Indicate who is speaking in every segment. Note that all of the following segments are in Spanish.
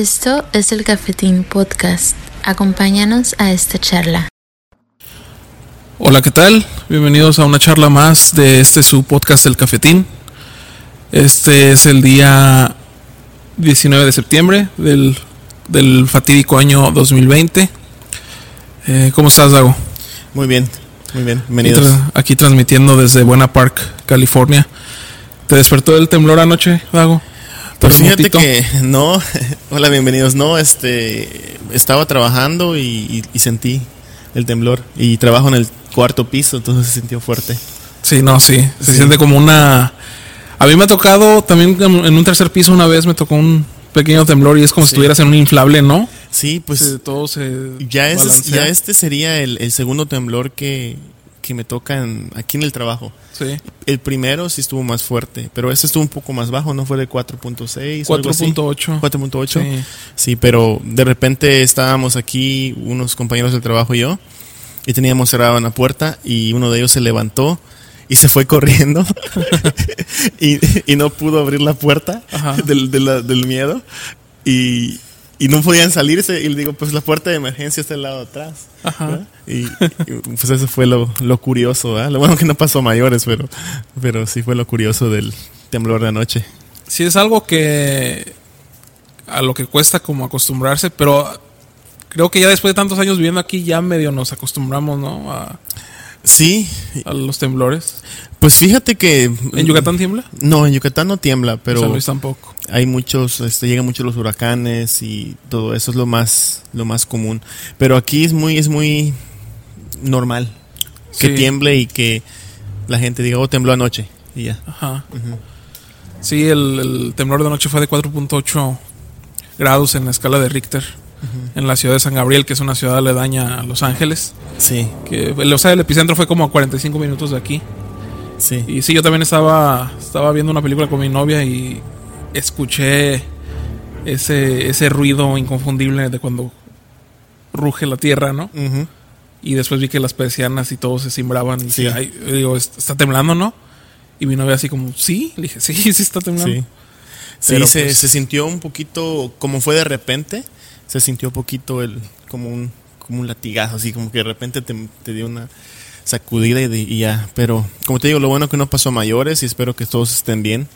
Speaker 1: Esto es el Cafetín Podcast. Acompáñanos a esta charla.
Speaker 2: Hola, ¿qué tal? Bienvenidos a una charla más de este su podcast El Cafetín. Este es el día 19 de septiembre del, del fatídico año 2020. Eh, ¿Cómo estás, Dago?
Speaker 3: Muy bien, muy bien.
Speaker 2: Aquí,
Speaker 3: Bienvenidos.
Speaker 2: tra- aquí transmitiendo desde Buena Park, California. ¿Te despertó el temblor anoche, Dago?
Speaker 3: Pues fíjate que no, hola, bienvenidos. No, este, estaba trabajando y, y- y sentí el temblor. Y trabajo en el cuarto piso, entonces se sintió fuerte.
Speaker 2: Sí, no, sí. Se
Speaker 3: Sí.
Speaker 2: siente como una... A mí me ha tocado también en un tercer piso una vez me tocó un pequeño temblor y es como si estuvieras en un inflable, ¿no?
Speaker 3: Sí, pues
Speaker 2: Se- todo se
Speaker 3: ya,
Speaker 2: balancea.
Speaker 3: ya este sería el, el segundo temblor que, que me toca en- aquí en el trabajo.
Speaker 2: Sí.
Speaker 3: El primero sí estuvo más fuerte, pero este estuvo un poco más bajo, ¿no? Fue de 4.6 o algo así.
Speaker 2: 4.8.
Speaker 3: 4.8.
Speaker 2: Sí.
Speaker 3: Sí, pero de repente estábamos aquí, unos compañeros del trabajo y yo, y teníamos cerrada una puerta y uno de ellos se levantó y se fue corriendo y, y no pudo abrir la puerta del, del miedo y, y no podían salirse y le digo, pues la puerta de emergencia está al lado de atrás.
Speaker 2: Ajá.
Speaker 3: Y, y, pues eso fue lo, lo curioso, ¿verdad? Lo bueno que no pasó a mayores, pero, pero sí fue lo curioso del temblor de anoche.
Speaker 2: Sí, es algo que a lo que cuesta como acostumbrarse, pero creo que ya después de tantos años viviendo aquí ya medio nos acostumbramos, ¿no? A,
Speaker 3: Sí,
Speaker 2: a los temblores.
Speaker 3: Pues fíjate que...
Speaker 2: ¿En Yucatán tiembla?
Speaker 3: No, en Yucatán no tiembla, pero
Speaker 2: San Luis tampoco.
Speaker 3: hay muchos, este, llegan muchos los huracanes y todo eso es lo más, lo más común. Pero aquí es muy, es muy normal que
Speaker 2: Sí.
Speaker 3: tiemble y que la gente diga, oh, tembló anoche y ya.
Speaker 2: Ajá. Sí, el, el temblor de noche fue de 4.8 grados en la escala de Richter en la ciudad de San Gabriel, que es una ciudad aledaña a Los Ángeles.
Speaker 3: Sí,
Speaker 2: Que, o sea, el epicentro fue como a 45 minutos de aquí.
Speaker 3: Sí.
Speaker 2: Y sí, yo también estaba, estaba viendo una película con mi novia y escuché ese, ese ruido inconfundible de cuando ruge la tierra, ¿no?
Speaker 3: Ujú.
Speaker 2: Y después vi que las persianas y todo se cimbraban. Y
Speaker 3: Sí.
Speaker 2: "Ay", digo, "¿Est- ¿está temblando, no? Y mi novia así como, sí. Le dije, sí, sí está temblando.
Speaker 3: Sí. Sí,
Speaker 2: Pero,
Speaker 3: se,
Speaker 2: pues-
Speaker 3: se sintió un poquito, como fue de repente, se sintió un poquito el, como un, como un latigazo, así como que de repente te, te dio una sacudida y, de- y ya. Pero, como te digo, lo bueno que no pasó a mayores y espero que todos estén bien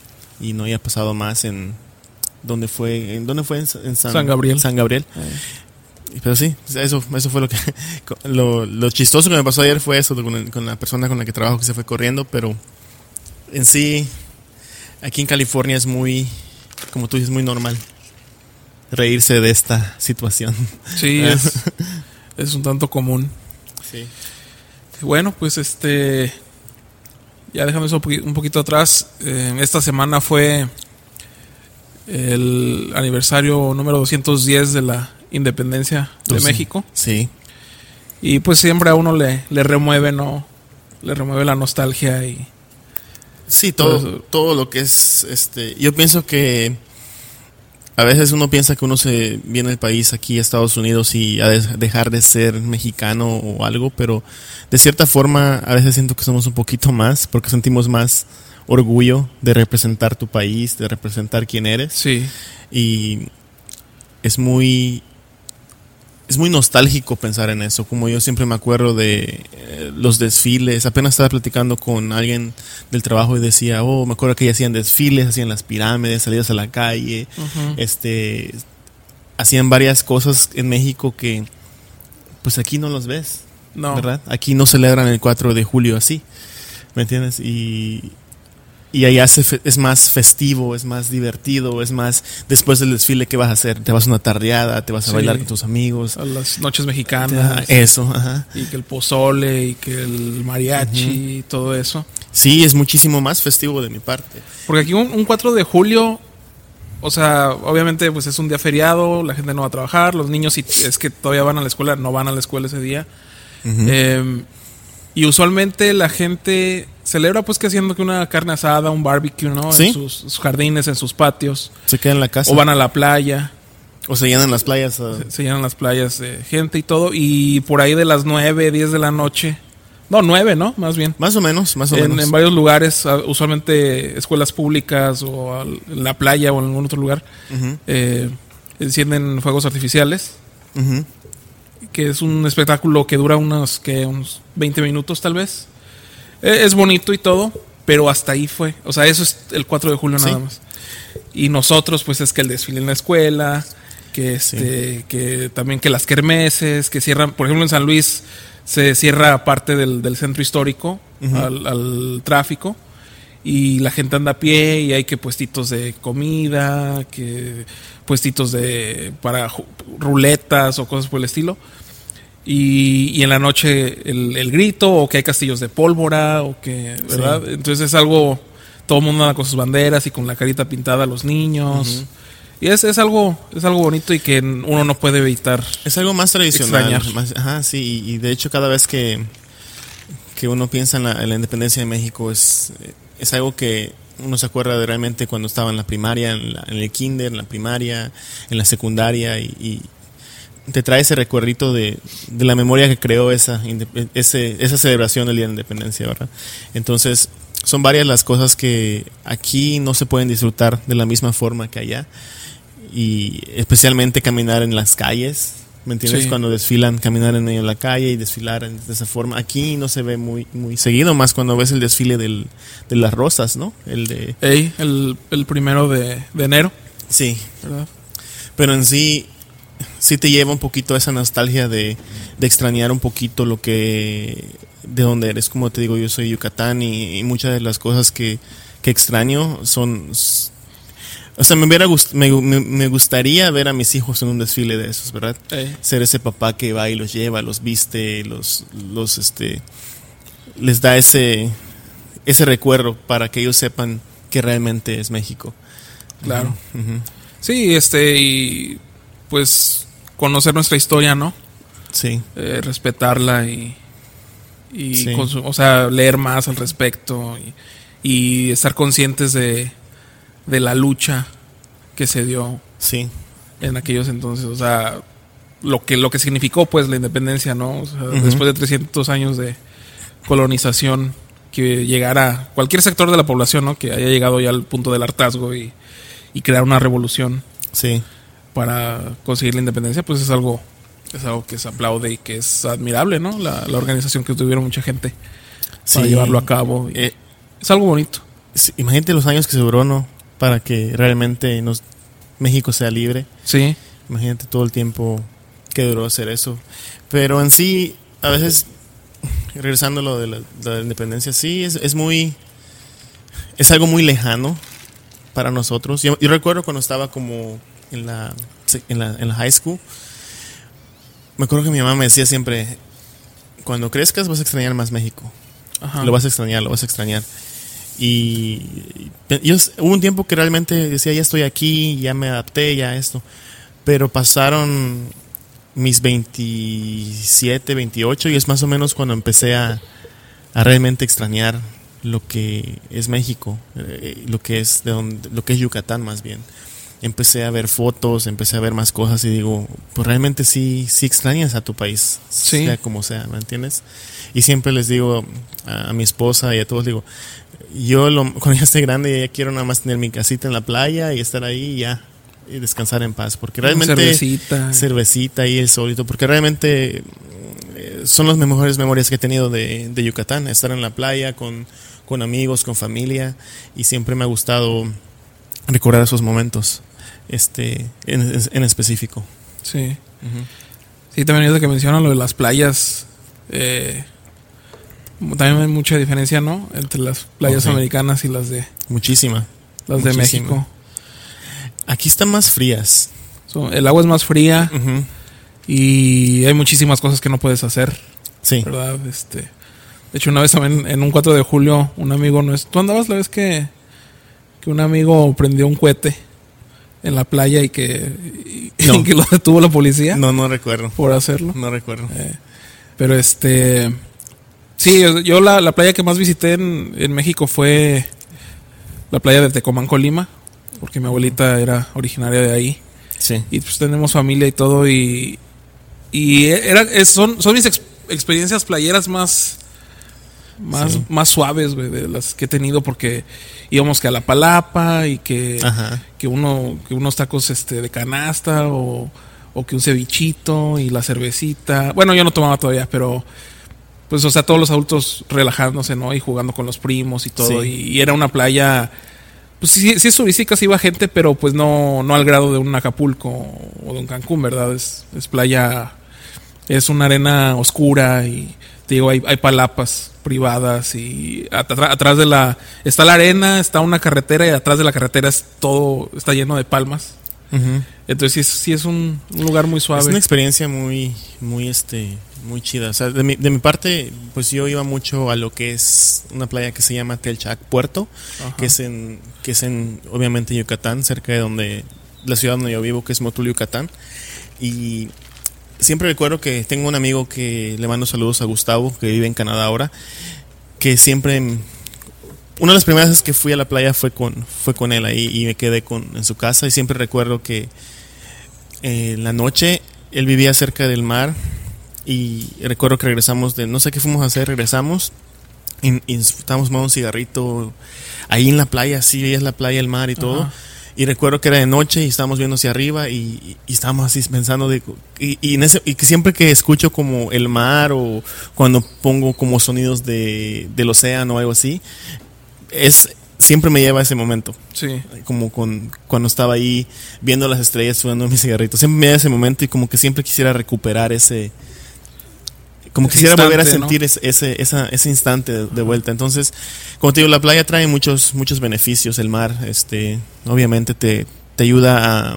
Speaker 3: y no haya pasado más en, ¿dónde fue? ¿En dónde fue? En, Sa- en
Speaker 2: San Gabriel.
Speaker 3: San Gabriel. Pero sí, eso, eso fue lo que, lo, lo chistoso que me pasó ayer fue eso, con, el- con la persona con la que trabajo que se fue corriendo, pero en sí, aquí en California es muy, como tú dices, muy normal reírse de esta situación.
Speaker 2: Sí, es, es un tanto común.
Speaker 3: Sí.
Speaker 2: Bueno, pues este. Ya dejando eso un poqui- un poquito atrás, eh, esta semana fue el aniversario número 210 de la independencia de. México.
Speaker 3: Sí,
Speaker 2: Y pues siempre a uno le, le remueve, ¿no? Le remueve la nostalgia y.
Speaker 3: sí, todo,
Speaker 2: eso-
Speaker 3: todo lo que es, este, yo pienso que a veces uno piensa que uno se viene al país aquí a Estados Unidos y a dejar de ser mexicano o algo, pero de cierta forma a veces siento que somos un poquito más porque sentimos más orgullo de representar tu país, de representar quién eres.
Speaker 2: Sí,
Speaker 3: y es muy es muy nostálgico pensar en eso como yo siempre me acuerdo de eh, los desfiles apenas estaba platicando con alguien del trabajo y decía oh me acuerdo que ya hacían desfiles hacían las pirámides salidas a la calle este hacían varias cosas en México que pues aquí no los ves
Speaker 2: no.
Speaker 3: ¿verdad? Aquí no celebran el 4 de julio así, ¿me entiendes? Y, y allá es más festivo, es más divertido, es más, después del desfile, ¿qué vas a hacer? Te vas a una tardeada, te vas a
Speaker 2: Sí.
Speaker 3: bailar con tus amigos.
Speaker 2: A las noches mexicanas.
Speaker 3: Eso, ajá.
Speaker 2: Y que el pozole y que el mariachi y todo eso.
Speaker 3: Sí, es muchísimo más festivo de mi parte.
Speaker 2: Porque aquí un, un 4 de julio, o sea, obviamente pues es un día feriado, la gente no va a trabajar, los niños si es que todavía van a la escuela, no van a la escuela ese día. Eh, y usualmente la gente celebra pues que haciendo que una carne asada, un barbecue, ¿no?
Speaker 3: Sí.
Speaker 2: En sus, sus jardines, en sus patios.
Speaker 3: se queda en la casa.
Speaker 2: O van a la playa.
Speaker 3: O se llenan las playas. ah,
Speaker 2: Se llenan las playas de gente y todo. Y por ahí de las 9, 10 de la noche. No, 9, ¿no? Más bien.
Speaker 3: Más o menos, más o
Speaker 2: En,
Speaker 3: menos.
Speaker 2: en varios lugares, ah, usualmente escuelas públicas o en la playa o en algún otro lugar, eh, encienden fuegos artificiales,
Speaker 3: Ujú.
Speaker 2: que es un espectáculo que dura unos, que unos 20 minutos tal vez. Eh, Es bonito y todo, pero hasta ahí fue. O sea, eso es el 4 de julio
Speaker 3: Sí.
Speaker 2: nada más. Y nosotros, pues es que el desfile en la escuela, que este, que también que las kermeses, que cierran, por ejemplo en San Luis se cierra parte del, del centro histórico al, al tráfico y la gente anda a pie y hay que puestitos de comida, que puestitos de para ruletas o cosas por el estilo. Y, y en la noche el, el grito, o que hay castillos de pólvora, o que, ¿verdad? Entonces es algo, todo el mundo anda con sus banderas y con la carita pintada a los niños. Y es, es algo, es algo bonito y que uno no puede evitar.
Speaker 3: Es algo más tradicional. Más- ajá, sí, y, y de hecho cada vez que, que uno piensa en la, en la independencia de México es, es algo que uno se acuerda de realmente cuando estaba en la primaria, en, la- en el kinder, en la primaria, en la secundaria y, y te trae ese recuerdito de, de la memoria que creó esa, ese, esa celebración del Día de la Independencia, ¿verdad? Entonces, son varias las cosas que aquí no se pueden disfrutar de la misma forma que allá y especialmente caminar en las calles, ¿me entiendes?
Speaker 2: Sí.
Speaker 3: Cuando desfilan, caminar en medio de la calle y desfilar de esa forma. Aquí no se ve muy muy seguido, más cuando ves el desfile del, de las rosas, ¿no? El de...
Speaker 2: Ey, el, el primero de, de enero,
Speaker 3: Sí,
Speaker 2: ¿verdad?
Speaker 3: pero en sí, sí te lleva un poquito a esa nostalgia de, de extrañar un poquito lo que... de donde eres, como te digo, yo soy Yucatán y, y muchas de las cosas que, que extraño son... O sea, me, hubiera gust- me, me- me gustaría ver a mis hijos en un desfile de esos, ¿verdad? Ser ese papá que va y los lleva, los viste, los, los este, les da ese, ese recuerdo para que ellos sepan que realmente es México.
Speaker 2: Claro. Sí, este, y pues conocer nuestra historia, ¿no?
Speaker 3: Sí,
Speaker 2: Eh, respetarla y, y
Speaker 3: Sí.
Speaker 2: o sea, leer más al respecto y, y estar conscientes de, de la lucha que se dio
Speaker 3: sí,
Speaker 2: en aquellos entonces, o sea, lo que lo que significó pues la independencia, ¿no? O sea, después de 300 años de colonización que llegara cualquier sector de la población, ¿no? Que haya llegado ya al punto del hartazgo y, y crear una revolución
Speaker 3: sí,
Speaker 2: para conseguir la independencia, pues es algo es algo que se aplaude y que es admirable, ¿no? La, la organización que tuvieron mucha gente para
Speaker 3: Sí.
Speaker 2: llevarlo a cabo.
Speaker 3: Eh,
Speaker 2: es algo bonito.
Speaker 3: sí, Imagínate los años que se duró, ¿no? Para que realmente nos, México sea libre.
Speaker 2: Sí,
Speaker 3: Imagínate todo el tiempo que duró hacer eso. Pero en sí, a veces, regresando a lo de la, de la independencia, sí, es, es muy. Es algo muy lejano para nosotros. Yo, yo recuerdo cuando estaba como en la, en la, en la high school. Me acuerdo que mi mamá me decía siempre: Cuando crezcas, vas a extrañar más México.
Speaker 2: ajá.
Speaker 3: Lo vas a extrañar, lo vas a extrañar. Y yo, hubo un tiempo que realmente decía, ya estoy aquí, ya me adapté, ya esto. Pero pasaron mis 27, 28 y es más o menos cuando empecé a, a realmente extrañar lo que es México, eh, lo que es de donde, lo que es Yucatán más bien. Empecé a ver fotos, empecé a ver más cosas y digo, pues realmente sí, sí extrañas a tu país,
Speaker 2: Sí.
Speaker 3: sea como sea, ¿me entiendes? Y siempre les digo a, a mi esposa y a todos, digo, yo lo- cuando ya esté grande ya quiero nada más tener mi casita en la playa y estar ahí y ya y descansar en paz, porque
Speaker 2: Una
Speaker 3: realmente
Speaker 2: cervecita.
Speaker 3: cervecita y el solito, porque realmente eh, son las mejores memorias que he tenido de, de Yucatán, estar en la playa con, con amigos, con familia, y siempre me ha gustado recordar esos momentos, este, en, en específico.
Speaker 2: Sí. Sí, también ahorita que mencionan lo de las playas. eh, también hay mucha diferencia, ¿no? Entre las playas americanas y las de
Speaker 3: Muchísima.
Speaker 2: las de. México.
Speaker 3: Aquí están más frías.
Speaker 2: So, el agua es más fría y hay muchísimas cosas que no puedes hacer,
Speaker 3: Sí.
Speaker 2: ¿verdad? Este, de hecho, una vez también en un 4 de julio, un amigo nuestro. ¿Tú andabas la vez que, que un amigo prendió un cohete en la playa y que, y-
Speaker 3: No.
Speaker 2: que lo detuvo la policía
Speaker 3: No, no recuerdo.
Speaker 2: por hacerlo?
Speaker 3: No recuerdo.
Speaker 2: Eh, pero este. Sí, yo, la, la playa que más visité en, en México fue la playa de Tecomán, Colima, porque mi abuelita era originaria de ahí.
Speaker 3: Sí.
Speaker 2: Y pues tenemos familia y todo. Y, y era, es- son, son mis ex- experiencias playeras más, más,
Speaker 3: Sí.
Speaker 2: más suaves, güey, de las que he tenido porque íbamos que a la palapa y que,
Speaker 3: Ajá.
Speaker 2: que uno, que unos tacos este de canasta o, o que un cevichito y la cervecita. Bueno, yo no tomaba todavía, pero pues, o sea, todos los adultos relajándose, ¿no? Y jugando con los primos y todo.
Speaker 3: Sí.
Speaker 2: Y, y era una playa, pues sí, sí es turística, sí iba gente, pero pues no, no al grado de un Acapulco o de un Cancún, ¿verdad? Es, es playa, es una arena oscura y digo, hay, hay palapas privadas y atrás de la, está la arena, está una carretera y atrás de la carretera es todo, está lleno de palmas. Entonces sí es, sí es un, un lugar muy
Speaker 3: Es
Speaker 2: suave.
Speaker 3: una experiencia muy, muy, este, muy chida. O sea, de mi, de mi parte, pues yo iba mucho a lo que es una playa que se llama Telchac Puerto,
Speaker 2: Ajá.
Speaker 3: que es en, que es en, obviamente, Yucatán, cerca de donde, la ciudad donde yo vivo, que es Motul, Yucatán. Y siempre recuerdo que tengo un amigo que le mando saludos a Gustavo, que vive en Canadá ahora, que siempre una de las primeras veces que fui a la playa fue con, fue con él ahí y me quedé con, en su casa y siempre recuerdo que eh, la noche él vivía cerca del mar y recuerdo que regresamos de, no sé qué fuimos a hacer, regresamos y, y estábamos un cigarrito ahí en la playa, así veías la playa, el mar y todo. Y recuerdo que era de noche y estábamos viendo hacia arriba y, y estábamos así pensando de... Y, y en ese, y que siempre que escucho como el mar o cuando pongo como sonidos de, del océano o algo así, es siempre me lleva a ese momento.
Speaker 2: Sí.
Speaker 3: Como con, cuando estaba ahí viendo las estrellas, fumando mis cigarritos. Siempre me lleva a ese momento y como que siempre quisiera recuperar ese... Como quisiera volver a
Speaker 2: instante, ¿no?
Speaker 3: sentir ese, ese, esa- ese instante de, de vuelta. Entonces, como te digo, la playa trae muchos, muchos beneficios. El mar, este, obviamente te, te ayuda a, a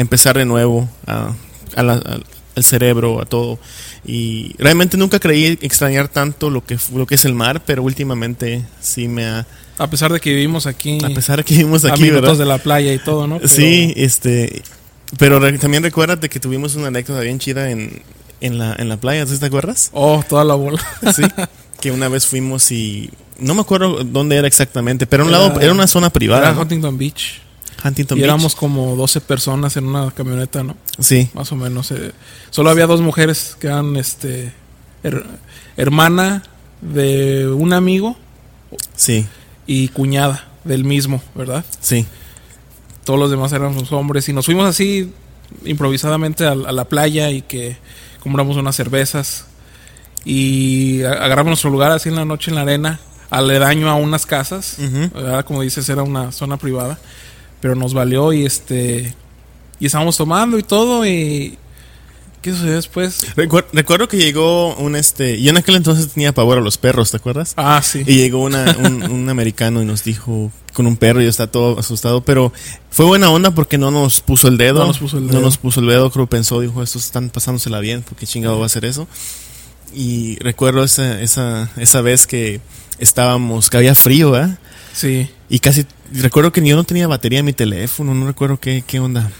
Speaker 3: empezar de nuevo, a, a la- al- al cerebro, a todo. Y realmente nunca creí extrañar tanto lo que, lo que es el mar, pero últimamente sí me ha...
Speaker 2: A pesar de que vivimos aquí,
Speaker 3: A pesar de que vivimos
Speaker 2: a
Speaker 3: aquí, ¿verdad?
Speaker 2: de la playa y todo, ¿no? Pero-
Speaker 3: Sí, este... Pero re- también recuérdate que tuvimos una anécdota bien chida en, en, la, en la playa, ¿sí te acuerdas?
Speaker 2: Oh, toda la bola.
Speaker 3: Sí. que una vez fuimos y... No me acuerdo dónde era exactamente, pero era un lado, era una zona privada.
Speaker 2: Era. Huntington Beach.
Speaker 3: Huntington
Speaker 2: y
Speaker 3: Beach.
Speaker 2: éramos como 12 personas en una camioneta, ¿no?
Speaker 3: Sí,
Speaker 2: Más o menos. eh. Solo había dos mujeres que eran este her- hermana de un amigo
Speaker 3: sí,
Speaker 2: y cuñada del mismo, ¿verdad?
Speaker 3: sí.
Speaker 2: Todos los demás eran los hombres y nos fuimos así improvisadamente a, a la playa y que compramos unas cervezas y agarramos nuestro lugar así en la noche en la arena, aledaño a unas casas. ¿verdad? como dices, era una zona privada, pero nos valió y este y estábamos tomando y todo y ¿qué sucedió después?
Speaker 3: Recuer- recuerdo que llegó un este... Yo en aquel entonces tenía pavor a los perros, ¿te acuerdas?
Speaker 2: Ah, sí.
Speaker 3: Y llegó una- un, un americano y nos dijo con un perro y estaba todo asustado, pero fue buena onda porque no nos puso el dedo.
Speaker 2: No nos puso el
Speaker 3: No
Speaker 2: dedo.
Speaker 3: nos puso el dedo, creo pensó, dijo, estos están pasándosela bien, porque chingado va a hacer eso. Y recuerdo esa, esa, esa vez que estábamos, que había frío, ¿eh?
Speaker 2: Sí.
Speaker 3: Y casi, recuerdo que yo no tenía batería en mi teléfono, no recuerdo qué, qué onda.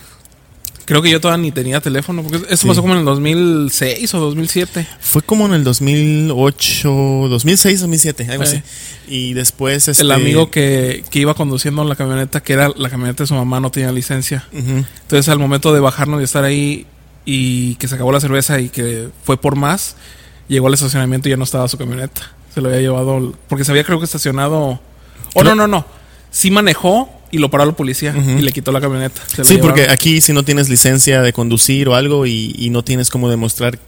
Speaker 2: Creo que yo todavía ni tenía teléfono, porque eso
Speaker 3: Sí.
Speaker 2: pasó como en el 2006 o 2007.
Speaker 3: Fue como en el 2008, 2006, 2007, algo
Speaker 2: Eh.
Speaker 3: así. Y después este,
Speaker 2: El amigo que, que iba conduciendo la camioneta, que era la camioneta de su mamá, no tenía licencia. Entonces al momento de bajarnos y estar ahí y que se acabó la cerveza y que fue por más, llegó al estacionamiento y ya no estaba su camioneta. Se lo había llevado, porque se había creo que estacionado... O
Speaker 3: Creo-
Speaker 2: no, no, no. Sí manejó y lo paró la policía y le quitó la camioneta.
Speaker 3: Sí, porque aquí si no tienes licencia de conducir o algo y, y no tienes cómo demostrar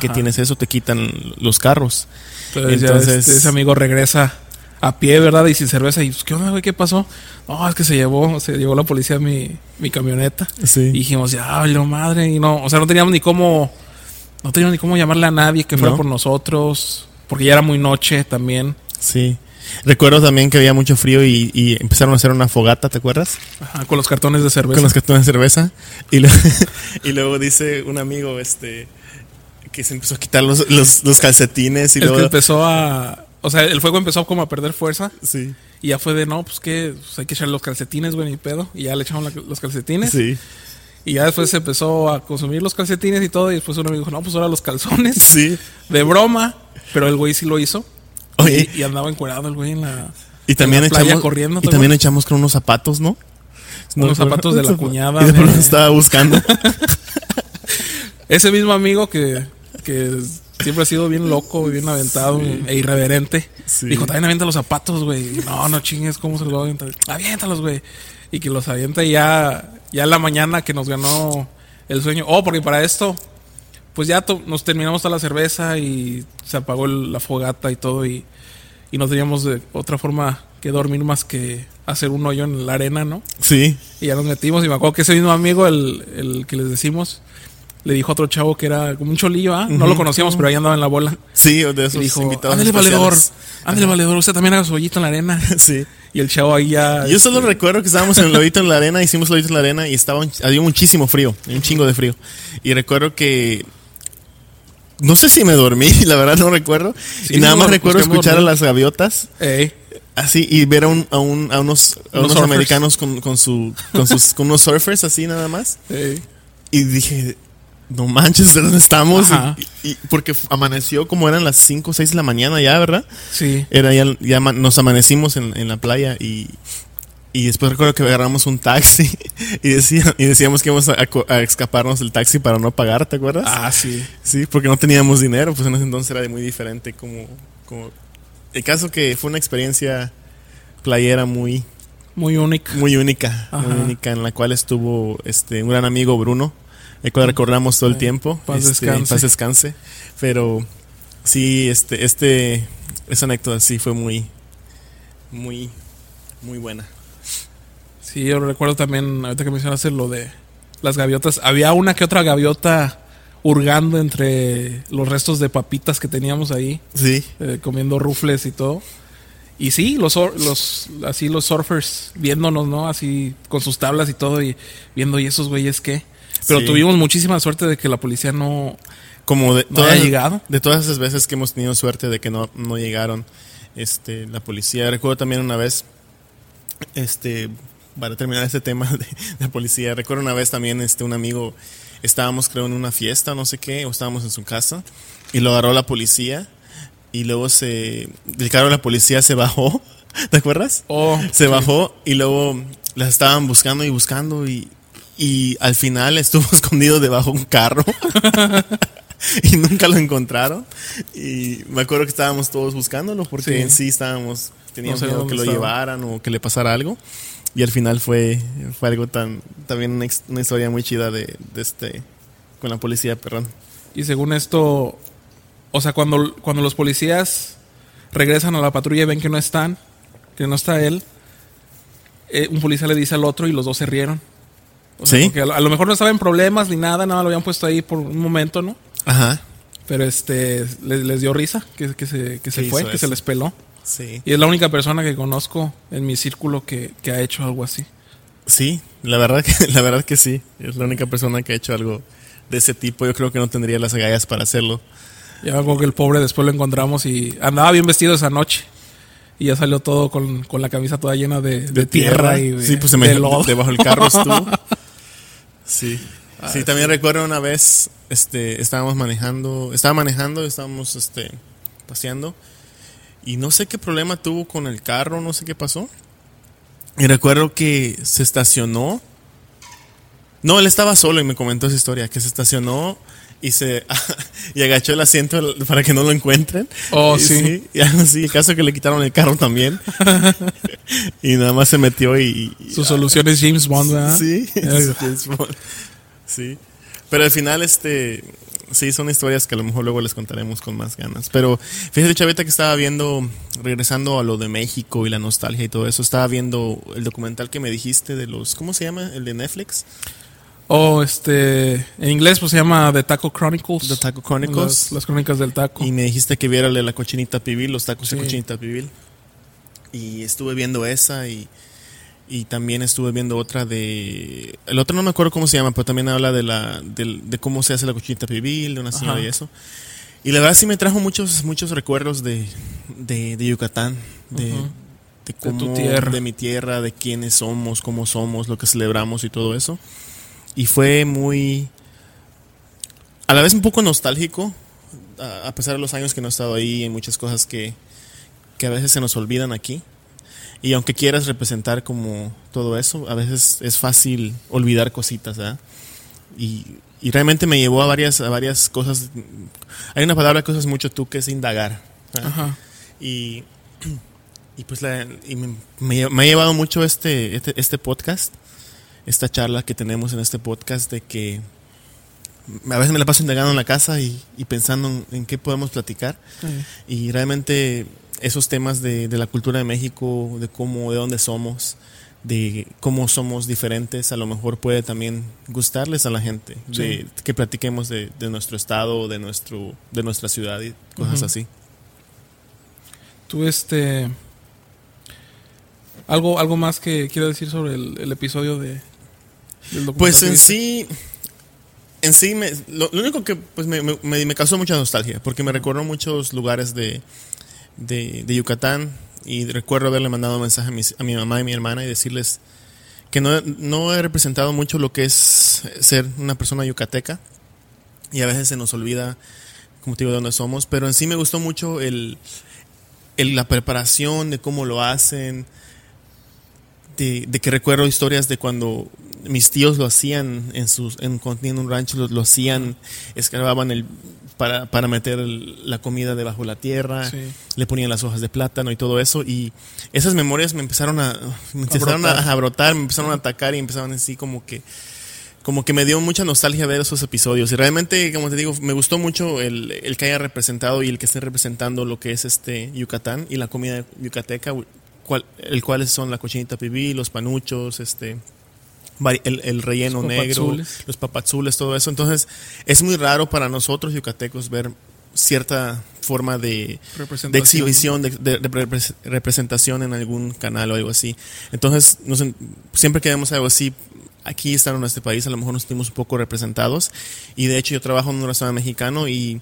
Speaker 3: que tienes eso, te quitan los carros.
Speaker 2: Entonces,
Speaker 3: Entonces-
Speaker 2: este- ese amigo regresa a pie, ¿verdad? Y sin cerveza. Y pues, ¿qué onda, güey? ¿Qué pasó? No, es que se llevó, se llevó la policía mi, mi camioneta.
Speaker 3: Sí.
Speaker 2: Y dijimos, ya, valió madre. Y no, o sea, no teníamos ni cómo, no teníamos ni cómo llamarle a nadie que fuera
Speaker 3: No.
Speaker 2: por nosotros. Porque ya era muy noche también.
Speaker 3: Sí. Recuerdo también que había mucho frío y, y empezaron a hacer una fogata, ¿te acuerdas?
Speaker 2: Ajá, con los cartones de cerveza.
Speaker 3: Con los cartones de cerveza. Y, lo- y luego dice un amigo este que se empezó a quitar los, los, los calcetines y
Speaker 2: es que
Speaker 3: luego...
Speaker 2: empezó a, o sea, el fuego empezó como a perder fuerza.
Speaker 3: Sí.
Speaker 2: Y ya fue de, no, pues que pues, hay que echarle los calcetines, güey, ni pedo. Y ya le echamos la- los calcetines.
Speaker 3: Sí.
Speaker 2: Y ya después se empezó a consumir los calcetines y todo. Y después uno me dijo, no, pues ahora los calzones.
Speaker 3: Sí.
Speaker 2: De broma. Pero el güey sí lo hizo.
Speaker 3: Oye,
Speaker 2: Y, y andaba encuerado el güey en la.
Speaker 3: y también
Speaker 2: en la playa
Speaker 3: echamos
Speaker 2: corriendo,
Speaker 3: y
Speaker 2: ¿te
Speaker 3: también echamos con unos zapatos, ¿no?
Speaker 2: Unos zapatos de la cuñada
Speaker 3: Y
Speaker 2: de-
Speaker 3: estaba buscando.
Speaker 2: Ese mismo amigo que, que siempre ha sido bien loco, bien aventado e irreverente.
Speaker 3: Sí.
Speaker 2: Dijo, también avienta los zapatos, güey. No, no chingues, ¿cómo se los va a aventar? Aviéntalos, güey. Y que los avienta y ya, ya la mañana que nos ganó el sueño. Oh, porque para esto, pues ya nos terminamos toda la cerveza y se apagó el- la fogata y todo y, y no teníamos de otra forma que dormir más que hacer un hoyo en la arena, ¿no?
Speaker 3: Sí.
Speaker 2: Y ya nos metimos y me acuerdo que ese mismo amigo, el, el que les decimos, le dijo a otro chavo que era como un cholillo, ¿ah? No lo conocíamos, pero ahí andaba en la bola.
Speaker 3: Sí, de
Speaker 2: Y
Speaker 3: esos
Speaker 2: dijo,
Speaker 3: invitados
Speaker 2: ándale valedor, ándale valedor, usted también haga su hoyito en la arena.
Speaker 3: Sí.
Speaker 2: Y el chavo ahí ya...
Speaker 3: Yo solo recuerdo que estábamos en el lobito en la arena, hicimos el lobito en la arena y estaba había muchísimo frío, un chingo de frío. Y recuerdo que no sé si me dormí, la verdad no recuerdo.
Speaker 2: Sí,
Speaker 3: y nada
Speaker 2: no,
Speaker 3: más recuerdo escuchar a las gaviotas
Speaker 2: Ey,
Speaker 3: así y ver a, un, a, un- a unos, a
Speaker 2: Unos
Speaker 3: americanos con, con su con sus con unos surfers así nada más.
Speaker 2: ey.
Speaker 3: Y dije, no manches, ¿de dónde estamos? Y, y- porque amaneció como eran las 5 o 6 de la mañana ya, ¿verdad?
Speaker 2: Sí.
Speaker 3: Era ya, ya nos amanecimos en, en la playa y, y después recuerdo que agarramos un taxi y, decía, y decíamos que íbamos a, a co- a escaparnos del taxi para no pagar, ¿te acuerdas?
Speaker 2: Ah, sí.
Speaker 3: Sí, porque no teníamos dinero, pues en ese entonces era muy diferente como, como... El caso que fue una experiencia playera muy,
Speaker 2: Muy único.
Speaker 3: muy única, muy única, en la cual estuvo este un gran amigo Bruno, el cual recordamos todo el tiempo.
Speaker 2: Paz
Speaker 3: Este,
Speaker 2: descanse.
Speaker 3: paz descanse. Pero sí, este, este, esa anécdota sí fue muy, muy, muy buena.
Speaker 2: Sí, yo recuerdo también, ahorita que mencionaste lo de las gaviotas, había una que otra gaviota hurgando entre los restos de papitas que teníamos ahí,
Speaker 3: Sí,
Speaker 2: eh, comiendo rufles y todo. Y sí, los, los así los surfers viéndonos, ¿no? Así con sus tablas y todo y viendo y esos güeyes qué. Pero
Speaker 3: Sí.
Speaker 2: tuvimos muchísima suerte de que la policía no
Speaker 3: como de
Speaker 2: No había llegado.
Speaker 3: de todas esas veces que hemos tenido suerte de que no, no llegaron este la policía. Recuerdo también una vez, este, para terminar este tema de, la policía, recuerdo una vez también este un amigo, estábamos creo en una fiesta, no sé qué, o estábamos en su casa, y lo agarró la policía, y luego se, el carro de la policía se bajó, ¿te acuerdas?
Speaker 2: Oh,
Speaker 3: Se bajó y luego las estaban buscando y buscando y, y al final estuvo escondido debajo de un carro y nunca lo encontraron. Y me acuerdo que estábamos todos buscándolo porque
Speaker 2: Sí.
Speaker 3: en sí estábamos, teníamos
Speaker 2: No sé
Speaker 3: miedo que lo
Speaker 2: estaba.
Speaker 3: llevaran o que le pasara algo. Y al final fue, fue algo tan, también una, historia muy chida de, de este, con la policía, perdón.
Speaker 2: Y según esto, o sea, cuando, cuando los policías regresan a la patrulla y ven que no están, que no está él, eh, un policía le dice al otro y los dos se rieron. O sea,
Speaker 3: ¿Sí?
Speaker 2: porque a lo, a lo mejor no estaba en problemas ni nada, nada lo habían puesto ahí por un momento, ¿no?
Speaker 3: Ajá.
Speaker 2: Pero este les, les dio risa que, que se, que se fue, que se les peló.
Speaker 3: Sí.
Speaker 2: Y es la única persona que conozco en mi círculo que, que ha hecho algo así.
Speaker 3: Sí, la verdad que, la verdad que sí. Es la única persona que ha hecho algo de ese tipo. Yo creo que no tendría las agallas para hacerlo.
Speaker 2: Ya algo que el pobre después lo encontramos y andaba bien vestido esa noche. Y ya salió todo con, con la camisa toda llena de, de tierra, y de,
Speaker 3: sí, pues se me
Speaker 2: de lodo.
Speaker 3: debajo del carro estuvo. Sí. Sí, también recuerdo una vez, este, estábamos manejando, estaba manejando, estábamos, este, paseando y no sé qué problema tuvo con el carro, no sé qué pasó. Y recuerdo que se estacionó. No, él estaba solo y me comentó esa historia, que se estacionó y se y agachó el asiento para que no lo encuentren.
Speaker 2: Oh,
Speaker 3: Y
Speaker 2: sí.
Speaker 3: y así, el caso que le quitaron el carro también. y nada más se metió y, y-
Speaker 2: Su solución es James Bond, ¿verdad?
Speaker 3: Sí, James Bond. sí. Pero al final, este, sí, son historias que a lo mejor luego les contaremos con más ganas. Pero fíjate, Chavita, que estaba viendo, regresando a lo de México y la nostalgia y todo eso, estaba viendo el documental que me dijiste de los, ¿cómo se llama? El de Netflix.
Speaker 2: O este, en inglés pues se llama The Taco Chronicles.
Speaker 3: The Taco Chronicles.
Speaker 2: Las, las crónicas del taco.
Speaker 3: Y me dijiste que viera la cochinita pibil, los tacos
Speaker 2: Sí.
Speaker 3: de cochinita pibil. Y estuve viendo esa y, y también estuve viendo otra de... El otro no me acuerdo cómo se llama, pero también habla de, la, del- de, cómo se hace la cochinita pibil, de una señora
Speaker 2: Ajá.
Speaker 3: y eso. Y la verdad sí me trajo muchos, muchos recuerdos de, de, de Yucatán, de, de
Speaker 2: tu
Speaker 3: cómo,
Speaker 2: tierra.
Speaker 3: de mi tierra, de quiénes somos, cómo somos, lo que celebramos y todo eso. Y fue muy, a la vez un poco nostálgico, a, a pesar de los años que no he estado ahí, hay muchas cosas que, que a veces se nos olvidan aquí. Y aunque quieras representar como todo eso, a veces es fácil olvidar cositas, ¿verdad? Y y realmente me llevó a varias, a varias cosas. Hay una palabra que usas mucho tú que es indagar.
Speaker 2: Ajá.
Speaker 3: Y, y pues la- y me, me- me ha llevado mucho este, este, este podcast, esta charla que tenemos en este podcast de que a veces me la paso indagando en la casa y, y pensando en, en qué podemos platicar. Y realmente esos temas de, de la cultura de México, de cómo, de dónde somos, de cómo somos diferentes, a lo mejor puede también gustarles a la gente, de, que platiquemos de, de nuestro estado, de nuestro, de nuestra ciudad y cosas
Speaker 2: Ujú.
Speaker 3: así.
Speaker 2: Tú, este. Algo, algo más que quiero decir sobre el, el episodio de. del documental
Speaker 3: Pues en sí, en sí, me, lo, lo único que pues, me- me causó mucha nostalgia, porque me recordó muchos lugares de, de, de Yucatán y recuerdo haberle mandado un mensaje a, mis- a mi mamá y mi hermana y decirles que no, no he representado mucho lo que es ser una persona yucateca y a veces se nos olvida, como te digo, de dónde somos, pero en sí me gustó mucho el, el- la preparación de cómo lo hacen, de, de que recuerdo historias de cuando mis tíos lo hacían en sus en tenían un rancho lo, lo hacían escarbaban el para, para meter el- la comida debajo de la tierra
Speaker 2: Sí.
Speaker 3: le ponían las hojas de plátano y todo eso y esas memorias me empezaron a me empezaron a,
Speaker 2: brotar.
Speaker 3: a brotar me empezaron a atacar y empezaron así como que como que me dio mucha nostalgia ver esos episodios y realmente como te digo me gustó mucho el, el que haya representado y el que esté representando lo que es este Yucatán y la comida yucateca cual- el cual son la cochinita pibil los panuchos este el, el relleno
Speaker 2: Los
Speaker 3: negro
Speaker 2: papazules.
Speaker 3: los papazules todo eso entonces es muy raro para nosotros yucatecos ver cierta forma de exhibición, de, de- de repres- representación en algún canal o algo así. Entonces, nos siempre que vemos algo así, aquí estando en este país, a lo mejor nos sentimos un poco representados. Y de hecho, yo trabajo en un restaurante mexicano y,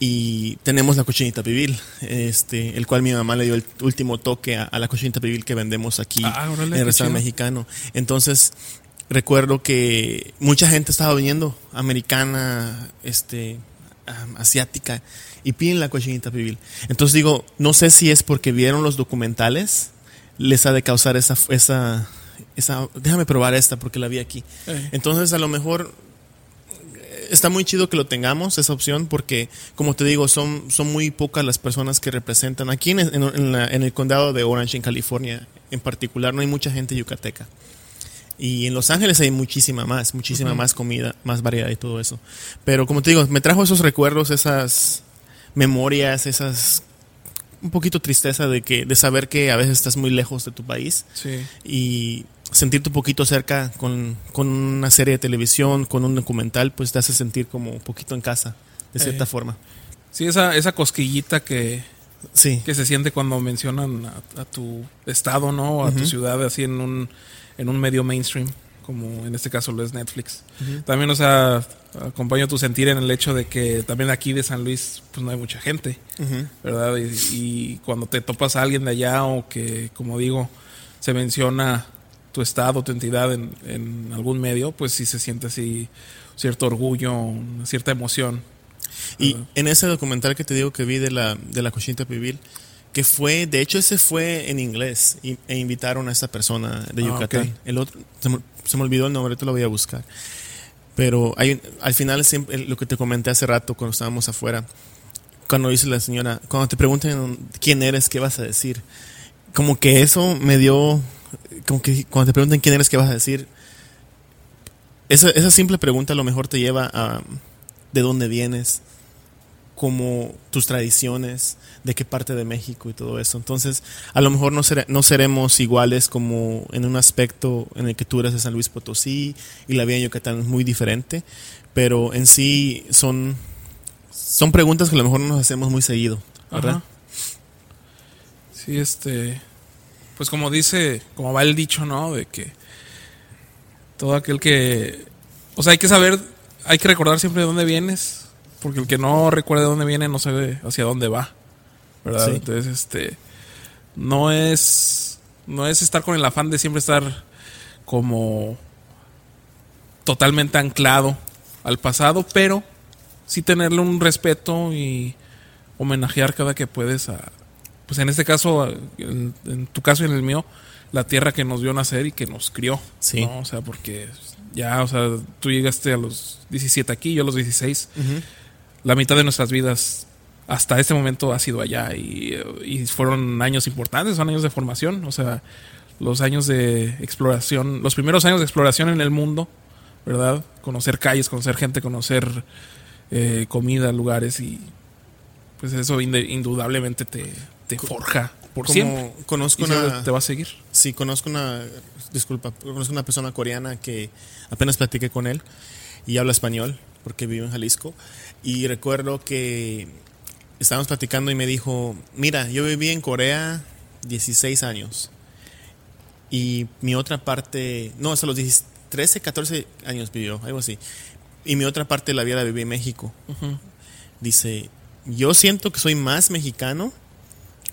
Speaker 3: y tenemos la cochinita pibil, este, el cual mi mamá le dio el último toque a, a la cochinita pibil que vendemos aquí
Speaker 2: Ah, órale,
Speaker 3: en el restaurante mexicano. Entonces, recuerdo que mucha gente estaba viniendo, americana, este, asiática, y piden la cochinita pibil. Entonces digo, no sé si es porque vieron los documentales, les ha de causar esa, esa, esa, déjame probar esta porque la vi aquí.
Speaker 2: Eh,
Speaker 3: Entonces a lo mejor está muy chido que lo tengamos, esa opción, porque como te digo, son, son muy pocas las personas que representan. Aquí en, en- en la- en el condado de Orange, en California, en particular, no hay mucha gente yucateca. Y en Los Ángeles hay muchísima más, muchísima más comida, más variedad y todo eso. Pero como te digo, me trajo esos recuerdos, esas memorias, esas un poquito tristeza de que de saber que a veces estás muy lejos de tu país
Speaker 2: sí.
Speaker 3: y sentirte un poquito cerca con, con una serie de televisión, con un documental, pues te hace sentir como un poquito en casa, de cierta
Speaker 2: Eh.
Speaker 3: forma.
Speaker 2: Sí, esa, esa cosquillita que,
Speaker 3: Sí,
Speaker 2: que se siente cuando mencionan a, a tu estado, ¿no? O a tu ciudad así en un, en un medio mainstream, como en este caso lo es Netflix. También, o sea, acompaño tu sentir en el hecho de que también aquí de San Luis, pues no hay mucha gente. ¿verdad? Y, y cuando te topas a alguien de allá o que, como digo, se menciona tu estado, tu entidad en, en algún medio, pues sí se siente así cierto orgullo, una cierta emoción.
Speaker 3: Y en ese documental que te digo que vi de la, de la cochinita pibil, que fue, de hecho ese fue en inglés y- e invitaron a esta persona de
Speaker 2: Ah,
Speaker 3: Yucatán.
Speaker 2: ok.
Speaker 3: El otro, se me, se me olvidó el nombre, ahorita lo voy a buscar. Pero hay, al final siempre, lo que te comenté hace rato cuando estábamos afuera, cuando dice la señora, cuando te pregunten quién eres, ¿qué vas a decir? Como que eso me dio, como que cuando te pregunten quién eres, ¿qué vas a decir? Esa, esa simple pregunta a lo mejor te lleva a de dónde vienes, como tus tradiciones, de qué parte de México y todo eso. Entonces, a lo mejor no, sere- no seremos iguales como en un aspecto en el que tú eres de San Luis Potosí y la vida en Yucatán es muy diferente, pero en sí son, son preguntas que a lo mejor no nos hacemos muy seguido, ¿verdad?
Speaker 2: Sí, este. Pues como dice, como va el dicho, ¿no? De que todo aquel que. O sea, hay que saber, hay que recordar siempre de dónde vienes, porque el que no recuerda de dónde viene no sabe hacia dónde va, ¿verdad?
Speaker 3: Sí.
Speaker 2: Entonces, este. No es. No es estar con el afán de siempre estar como totalmente anclado al pasado, pero sí tenerle un respeto y homenajear cada que puedes a, pues en este caso, en, en tu caso y en el mío, la tierra que nos vio nacer y que nos crió.
Speaker 3: Sí.
Speaker 2: ¿no? O sea, porque ya, o sea, tú llegaste a los 17 aquí, yo a los 16. La mitad de nuestras vidas hasta este momento ha sido allá y, y fueron años importantes, son años de formación, o sea, los años de exploración, los primeros años de exploración en el mundo, ¿verdad? Conocer calles, conocer gente, conocer eh, comida, lugares y pues eso indudablemente te, te forja por
Speaker 3: Como
Speaker 2: siempre.
Speaker 3: conozco una,
Speaker 2: te va a seguir.
Speaker 3: sí, conozco una, disculpa, conozco una persona coreana que apenas platiqué con él y habla español porque vive en Jalisco y recuerdo que estábamos platicando y me dijo, mira, yo viví en Corea 16 años y mi otra parte, no, hasta los 10 13, 14 años vivió, algo así. Y mi otra parte de la vida la viví en México. Dice, yo siento que soy más mexicano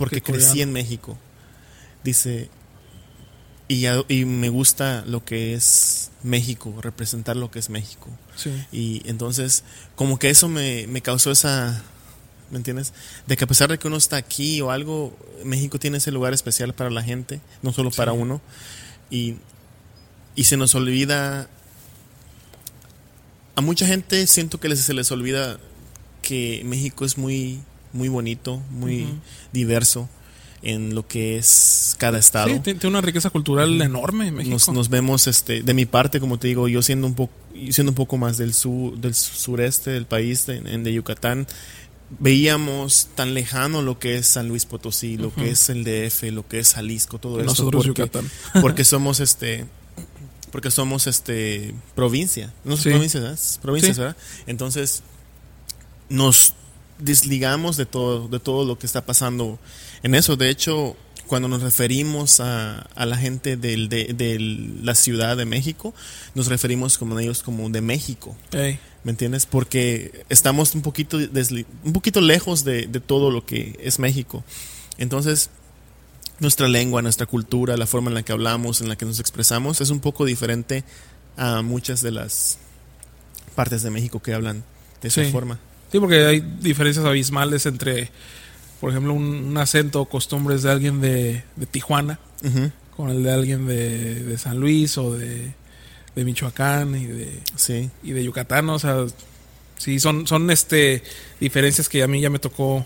Speaker 3: porque
Speaker 2: Que
Speaker 3: crecí en México. Dice, y, me gusta lo que es México, representar lo que es México.
Speaker 2: Sí.
Speaker 3: Y entonces, como que eso me, me causó esa, ¿me entiendes? De que a pesar de que uno está aquí o algo, México tiene ese lugar especial para la gente, no solo para uno. Y, y se nos olvida, a mucha gente siento que les- se les olvida que México es muy, muy bonito, muy diverso en lo que es cada estado
Speaker 2: Sí, tiene una riqueza cultural enorme México.
Speaker 3: nos, nos vemos este de mi parte como te digo yo siendo un poco siendo un poco más del sur del sureste del país de, en de Yucatán veíamos tan lejano lo que es San Luis Potosí lo que es el DF lo que es Jalisco todo esto
Speaker 2: Nosotros
Speaker 3: porque,
Speaker 2: Yucatán.
Speaker 3: porque somos este porque somos este provincia no
Speaker 2: Sí.
Speaker 3: provincias ¿verdad? provincias
Speaker 2: Sí.
Speaker 3: verdad entonces nos desligamos de todo de todo lo que está pasando en eso de hecho cuando nos referimos a, a la gente del, de, de la Ciudad de México, nos referimos como a ellos como de México, ¿me entiendes? Porque estamos un poquito, desli- un poquito lejos de, de todo lo que es México. Entonces, nuestra lengua, nuestra cultura, la forma en la que hablamos, en la que nos expresamos, es un poco diferente a muchas de las partes de México que hablan de esa
Speaker 2: Sí.
Speaker 3: forma.
Speaker 2: Sí, porque hay diferencias abismales entre, por ejemplo, un, un acento o costumbres de alguien de, de Tijuana con el de alguien de, de San Luis o de, de Michoacán y de,
Speaker 3: Sí,
Speaker 2: y de Yucatán. O sea, sí, son, son este, diferencias que a mí ya me tocó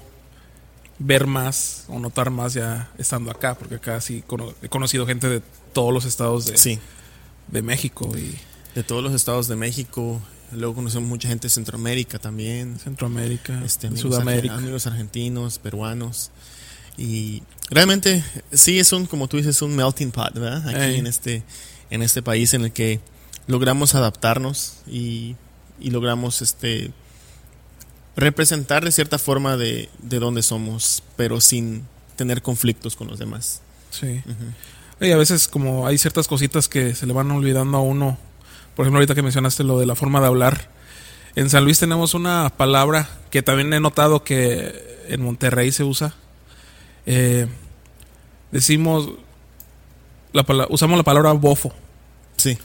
Speaker 2: ver más o notar más ya estando acá, porque acá sí cono- he conocido gente de todos los estados de,
Speaker 3: sí.
Speaker 2: de México y
Speaker 3: De todos los estados de México. Luego conocemos mucha gente de Centroamérica también.
Speaker 2: Centroamérica,
Speaker 3: este, amigos,
Speaker 2: Sudamérica.
Speaker 3: amigos argentinos, peruanos. Y realmente sí es un, como tú dices, un melting pot, ¿verdad? Aquí
Speaker 2: Ey.
Speaker 3: en este, en este país en el que logramos adaptarnos y, y logramos este representar de cierta forma de, de dónde somos, pero sin tener conflictos con los demás.
Speaker 2: Sí. Y a veces como hay ciertas cositas que se le van olvidando a uno. Por ejemplo, ahorita que mencionaste lo de la forma de hablar. En San Luis tenemos una palabra que también he notado que en Monterrey se usa. Eh, decimos, la usamos la palabra bofo.
Speaker 3: Sí,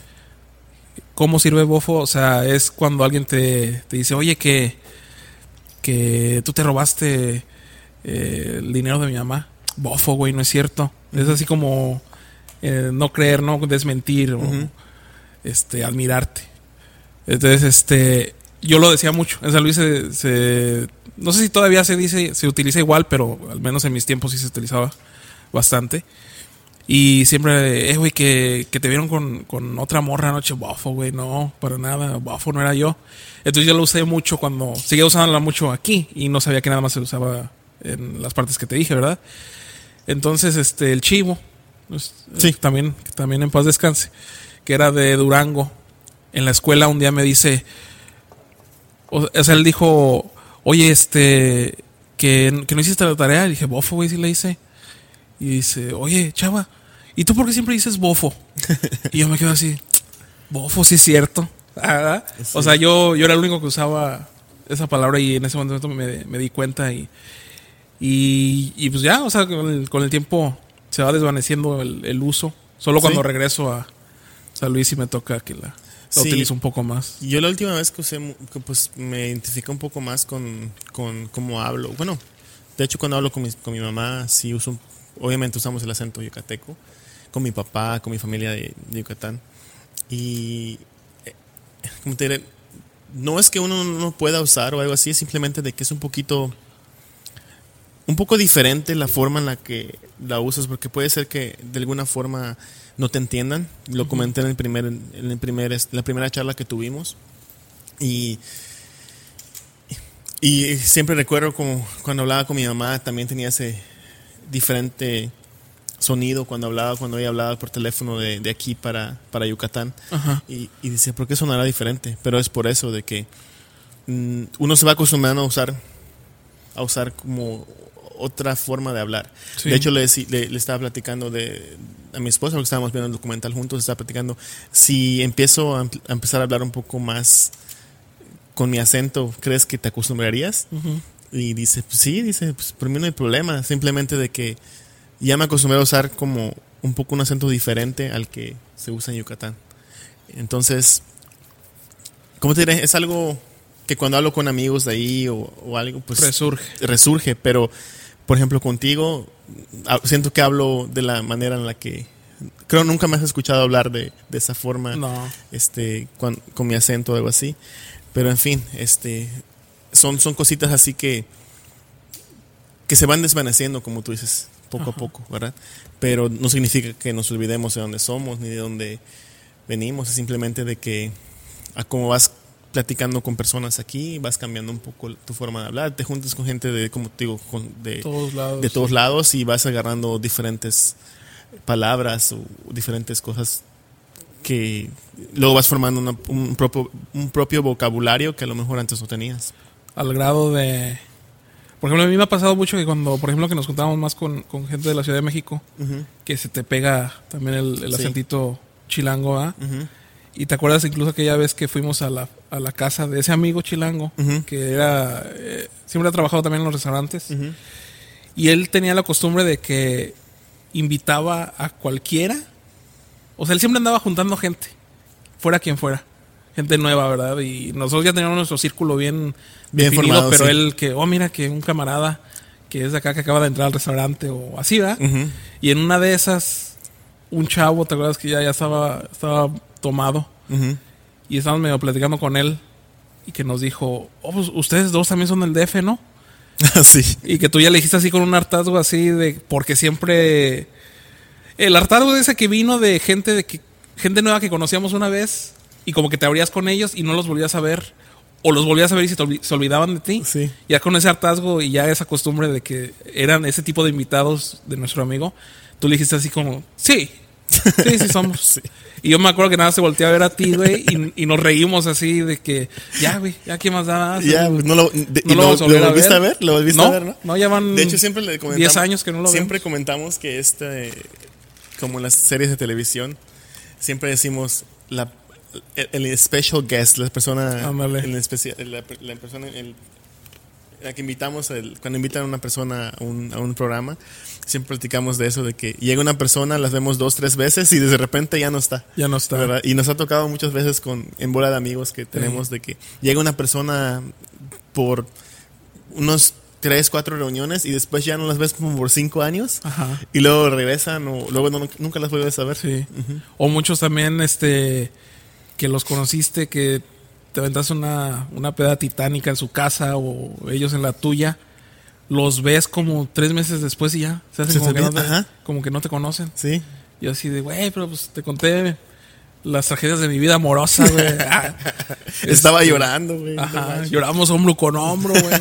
Speaker 2: ¿Cómo sirve bofo? O sea, es cuando alguien te, te dice, oye, que, que tú te robaste eh, el dinero de mi mamá. Bofo, güey, no es cierto. Es así como eh, no creer, no desmentir o. este, admirarte. Entonces, este, yo lo decía mucho. En San Luis se, se- no sé si todavía se dice, se utiliza igual, pero al menos en mis tiempos sí se utilizaba bastante. Y siempre, eh, güey, que, que te vieron con, con otra morra anoche, bofo, güey, no, para nada, bofo no era yo. Entonces yo lo usé mucho cuando, seguía usándola mucho aquí y no sabía que nada más se usaba en las partes que te dije, ¿verdad? Entonces, este, el chivo, pues,
Speaker 3: Sí.
Speaker 2: eh, también, también en paz descanse, que era de Durango. En la escuela un día me dice, o, sea, él dijo, oye, este, que, que no hiciste la tarea. Y dije, bofo, güey, sí la hice. Y dice, oye, chava, ¿y tú por qué siempre dices bofo? y yo me quedo así, bofo, sí es cierto. Ah, O sea, yo, yo era el único que usaba esa palabra y en ese momento me, me di cuenta y, y, y pues ya, o sea, con el, con el tiempo se va desvaneciendo el, el uso. Solo cuando
Speaker 3: Sí.
Speaker 2: regreso a San Luis y me toca que la, la
Speaker 3: Sí.
Speaker 2: utilizo un poco más.
Speaker 3: Yo la última vez que usé, que pues me identifica un poco más con, con cómo hablo. Bueno, de hecho cuando hablo con mi, con mi mamá, sí uso, obviamente usamos el acento yucateco, con mi papá, con mi familia de, de Yucatán. Y, eh, como te diré, no es que uno no pueda usar o algo así, es simplemente de que es un poquito, un poco diferente la forma en la que la usas, porque puede ser que de alguna forma no te entiendan. Lo comenté en el primer, en el primer, la primera charla que tuvimos. Y, y siempre recuerdo como cuando hablaba con mi mamá, también tenía ese diferente sonido cuando hablaba, cuando ella hablaba por teléfono de, de aquí para, para Yucatán. Y, y dice, ¿por qué sonará diferente? Pero es por eso, de que mm, uno se va acostumbrando a usar, a usar como otra forma de hablar.
Speaker 2: Sí.
Speaker 3: De hecho, le, le, le estaba platicando de, a mi esposa, porque estábamos viendo el documental juntos, estaba platicando, si empiezo a, empezar a hablar un poco más con mi acento, ¿crees que te acostumbrarías? Y dice, pues sí, dice, pues por mí no hay problema, simplemente de que ya me acostumbré a usar como un poco un acento diferente al que se usa en Yucatán. Entonces, ¿cómo te diré? Es algo que cuando hablo con amigos de ahí o, o algo, pues
Speaker 2: Resurge.
Speaker 3: resurge, pero por ejemplo contigo, ah, siento que hablo de la manera en la que, creo nunca me has escuchado hablar de, de esa forma
Speaker 2: No.
Speaker 3: este con mi acento o algo así. Pero en fin este son son cositas así que que se van desvaneciendo como tú dices poco a poco verdad pero no significa que nos olvidemos de dónde somos ni de dónde venimos. Es simplemente de que a cómo vas platicando con personas aquí vas cambiando un poco tu forma de hablar te juntas con gente de como te digo con- de
Speaker 2: Todos lados.
Speaker 3: de todos lados y vas agarrando diferentes palabras o diferentes cosas que luego vas formando una- un, propio, un propio vocabulario que a lo mejor antes no tenías.
Speaker 2: al grado de... Por ejemplo, a mí me ha pasado mucho que cuando, por ejemplo, que nos juntábamos más con, con gente de la Ciudad de México, que se te pega también el, el
Speaker 3: Sí.
Speaker 2: acentito chilango, ¿ah? Y te acuerdas incluso aquella vez que fuimos a la, a la casa de ese amigo chilango, que era... eh, siempre ha trabajado también en los restaurantes. Y él tenía la costumbre de que invitaba a cualquiera. O sea, él siempre andaba juntando gente, fuera quien fuera. Gente nueva, ¿verdad? Y nosotros ya teníamos nuestro círculo bien,
Speaker 3: Bien
Speaker 2: definido,
Speaker 3: formado,
Speaker 2: pero
Speaker 3: sí.
Speaker 2: él que, oh, mira, que un camarada que es de acá que acaba de entrar al restaurante o así, ¿verdad? Y en una de esas, un chavo, ¿te acuerdas que ya, ya estaba, estaba tomado? Y estábamos medio platicando con él y que nos dijo, oh, pues ustedes dos también son del DF, ¿no?
Speaker 3: sí.
Speaker 2: Y que tú ya le dijiste así con un hartazgo así de. Porque siempre. El hartazgo ese que vino de gente de que. Gente nueva que conocíamos una vez. Y como que te abrías con ellos y no los volvías a ver. O los volvías a ver y se, te se olvidaban de ti.
Speaker 3: Sí.
Speaker 2: Ya con ese hartazgo y ya esa costumbre de que eran ese tipo de invitados de nuestro amigo. Tú le dijiste así como. Sí. Sí, sí somos.
Speaker 3: Sí.
Speaker 2: Y yo me acuerdo que nada se volteó a ver a ti, güey. Y, y nos reímos así de que. Ya, güey. Ya, ¿qué más da?
Speaker 3: Ya, pues, no lo, de-
Speaker 2: No
Speaker 3: y
Speaker 2: lo volver a
Speaker 3: volviste
Speaker 2: ver.
Speaker 3: a ver? ¿Lo volviste
Speaker 2: No,
Speaker 3: a ver, no?
Speaker 2: no, ya van
Speaker 3: De hecho, siempre le comentamos.
Speaker 2: 10 años que no lo
Speaker 3: Siempre
Speaker 2: vemos.
Speaker 3: comentamos que este, como en las series de televisión, siempre decimos la, el, el special guest, la persona,
Speaker 2: Ándale.
Speaker 3: el especial, la, la persona, el, la que invitamos, el- cuando invitan a una persona a un, a un programa, siempre platicamos de eso, de que llega una persona, las vemos dos, tres veces y de repente ya no está.
Speaker 2: Ya no está.
Speaker 3: ¿verdad? Y nos ha tocado muchas veces con en bola de amigos que tenemos de que llega una persona por unos tres, cuatro reuniones y después ya no las ves como por cinco años
Speaker 2: Ajá.
Speaker 3: y luego regresan o luego no- nunca las vuelves a ver.
Speaker 2: Sí. O muchos también, este, que los conociste, que te aventaste una, una peda titánica en su casa o ellos en la tuya. Los ves como tres meses después y ya. Se hacen
Speaker 3: Se
Speaker 2: como, que no te, como que no te conocen.
Speaker 3: Sí.
Speaker 2: Y así de, güey, pero pues te conté las tragedias de mi vida amorosa, güey. Ah,
Speaker 3: Estaba
Speaker 2: este,
Speaker 3: llorando, güey. no
Speaker 2: Ajá, lloramos hombro con hombro, güey.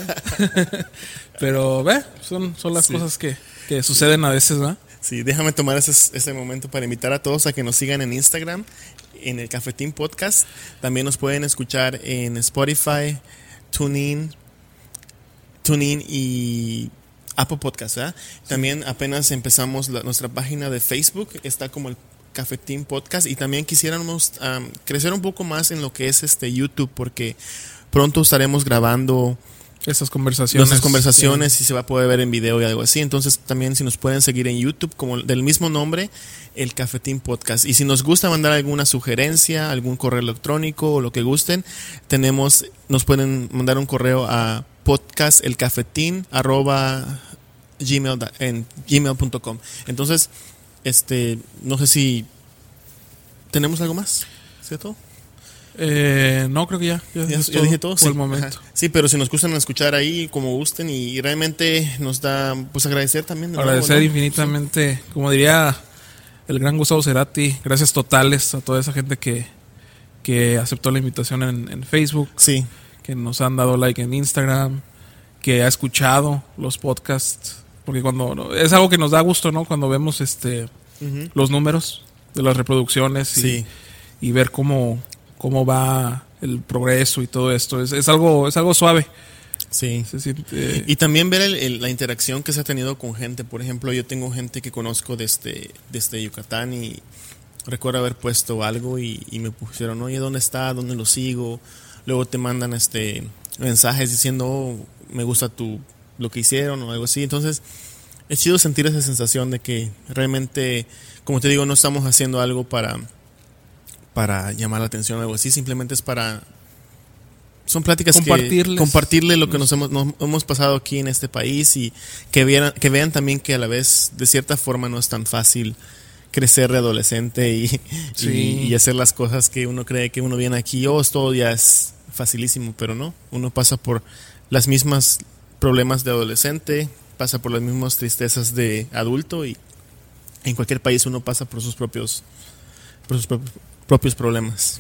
Speaker 2: Pero, ve, son, son las
Speaker 3: Sí.
Speaker 2: cosas que, que suceden a veces, ¿verdad?
Speaker 3: Sí, déjame tomar ese, ese momento para invitar a todos a que nos sigan en Instagram, en el Cafetín Podcast. También nos pueden escuchar en Spotify, TuneIn, TuneIn y Apple Podcast. También apenas empezamos nuestra página de Facebook, está como el Cafetín Podcast. Y también quisiéramos am, crecer un poco más en lo que es este YouTube, porque pronto estaremos grabando
Speaker 2: Esas conversaciones.
Speaker 3: nuestras conversaciones y se va a poder ver en video y algo así. Entonces también si nos pueden seguir en YouTube como del mismo nombre, el Cafetín Podcast. Y si nos gusta mandar alguna sugerencia, algún correo electrónico o lo que gusten, tenemos, nos pueden mandar un correo a podcastelcafetín arroba gmail, en gmail.com. Entonces, Este, no sé si tenemos algo más, ¿cierto?
Speaker 2: Eh, no, creo que ya. Ya,
Speaker 3: dije todo.
Speaker 2: por
Speaker 3: sí.
Speaker 2: el momento.
Speaker 3: Ajá. Sí, pero si nos gustan escuchar ahí, como gusten, y realmente nos da, pues agradecer también. nuevo,
Speaker 2: Agradecer
Speaker 3: ¿no?
Speaker 2: infinitamente, como diría el gran Gustavo Cerati, gracias totales a toda esa gente que, que aceptó la invitación en, en Facebook,
Speaker 3: Sí,
Speaker 2: que nos han dado like en Instagram, que ha escuchado los podcasts, porque cuando es algo que nos da gusto, ¿no? Cuando vemos este los números de las reproducciones y,
Speaker 3: sí,
Speaker 2: y ver cómo, cómo va el progreso y todo esto. Es, es algo, es algo suave.
Speaker 3: sí.
Speaker 2: Se siente-
Speaker 3: Y también ver el- el- la interacción que se ha tenido con gente. Por ejemplo, yo tengo gente que conozco desde, desde Yucatán y recuerdo haber puesto algo y, y me pusieron, oye, ¿dónde está? ¿Dónde lo sigo? Luego te mandan este mensajes diciendo, "Oh, me gusta tu, lo que hicieron o algo así. Entonces, es chido sentir esa sensación de que realmente, como te digo, no estamos haciendo algo para, para llamar la atención o algo así, simplemente es para... Son pláticas que compartirle lo que nos hemos, nos hemos pasado aquí en este país y que vieran, que vean también que a la vez, de cierta forma, no es tan fácil crecer de adolescente y,
Speaker 2: Sí.
Speaker 3: y, y hacer las cosas que uno cree que uno viene aquí, oh, todo ya es facilísimo, pero no, uno pasa por las mismas problemas de adolescente, pasa por las mismas tristezas de adulto y en cualquier país uno pasa por sus propios, por sus propios, problemas.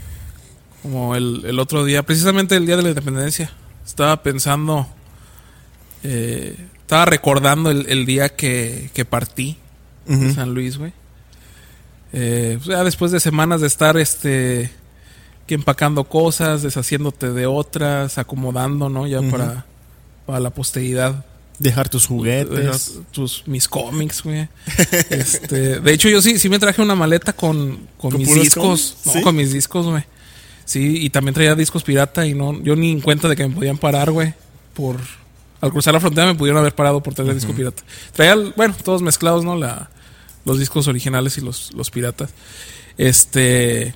Speaker 2: Como el, el otro día, precisamente el día de la independencia, estaba pensando, eh, estaba recordando el, el día que, que partí de. San Luis, güey. Eh, pues ya después de semanas de estar este que empacando cosas, deshaciéndote de otras, acomodando, ¿no? Ya para, para la posteridad.
Speaker 3: Dejar tus juguetes.
Speaker 2: Dejar tus, mis cómics, güey. Este, de hecho, yo sí, sí me traje una maleta con, con,
Speaker 3: ¿Con
Speaker 2: mis discos.
Speaker 3: cómics?
Speaker 2: No,
Speaker 3: ¿Sí?
Speaker 2: con mis discos, güey. Sí, y también traía discos pirata y no, yo ni en cuenta de que me podían parar, güey. Por al cruzar la frontera me pudieron haber parado por traer disco pirata. Traía, bueno, todos mezclados, ¿no? La, los discos originales y los, los piratas. Este,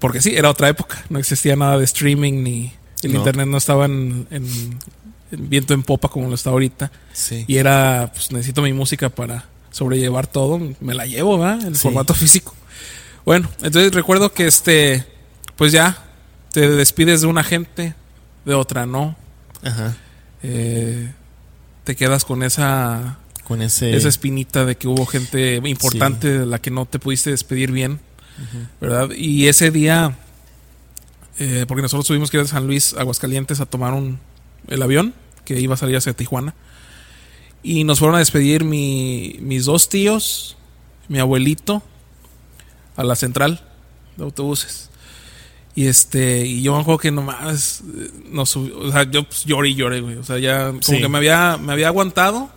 Speaker 2: porque sí, era otra época. No existía nada de streaming ni el
Speaker 3: No.
Speaker 2: internet no estaba en viento en popa como lo está ahorita.
Speaker 3: Sí.
Speaker 2: Y era, pues necesito mi música para sobrellevar todo. Me la llevo, ¿verdad? El
Speaker 3: Sí.
Speaker 2: formato físico. Bueno, entonces recuerdo que este, pues ya, te despides de una gente, de otra no.
Speaker 3: Ajá.
Speaker 2: Eh, te quedas con esa,
Speaker 3: Con ese.
Speaker 2: esa espinita de que hubo gente importante de la que no te pudiste despedir bien, ¿verdad? Y ese día, eh, porque nosotros tuvimos que ir de San Luis, Aguascalientes, a tomar un, el avión que iba a salir hacia Tijuana. Y nos fueron a despedir mi- mis dos tíos, mi abuelito, a la central de autobuses. Y este, y yo me acuerdo que nomás eh, nos sub- o sea, yo pues, lloré y lloré, güey. O sea, ya como
Speaker 3: Sí.
Speaker 2: que me había, me había aguantado.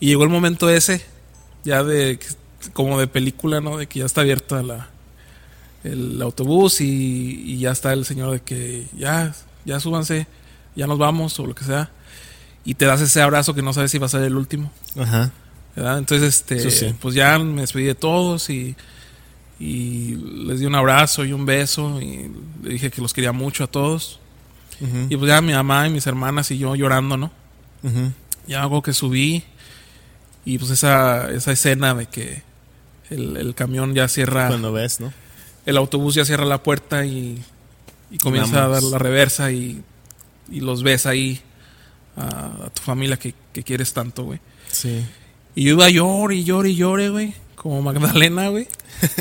Speaker 2: Y llegó el momento ese, ya de como de película, ¿no? De que ya está abierta la el autobús y, y ya está el señor de que ya, ya súbanse, ya nos vamos o lo que sea. Y te das ese abrazo que no sabes si va a ser el último.
Speaker 3: Ajá.
Speaker 2: ¿verdad? Entonces, este,
Speaker 3: sí.
Speaker 2: pues ya me despedí de todos y, y les di un abrazo y un beso y le dije que los quería mucho a todos. Y pues ya mi mamá y mis hermanas y yo llorando, ¿no?
Speaker 3: Ujú.
Speaker 2: Ya algo que subí y pues esa, esa escena de que el, el camión ya cierra,
Speaker 3: Cuando ves, ¿no?
Speaker 2: el autobús ya cierra la puerta y, y comienza a dar la reversa y, y los ves ahí a, a tu familia que, que quieres tanto, güey.
Speaker 3: Sí.
Speaker 2: Y yo iba a llorar y llorar y llorar, güey. Como Magdalena, güey.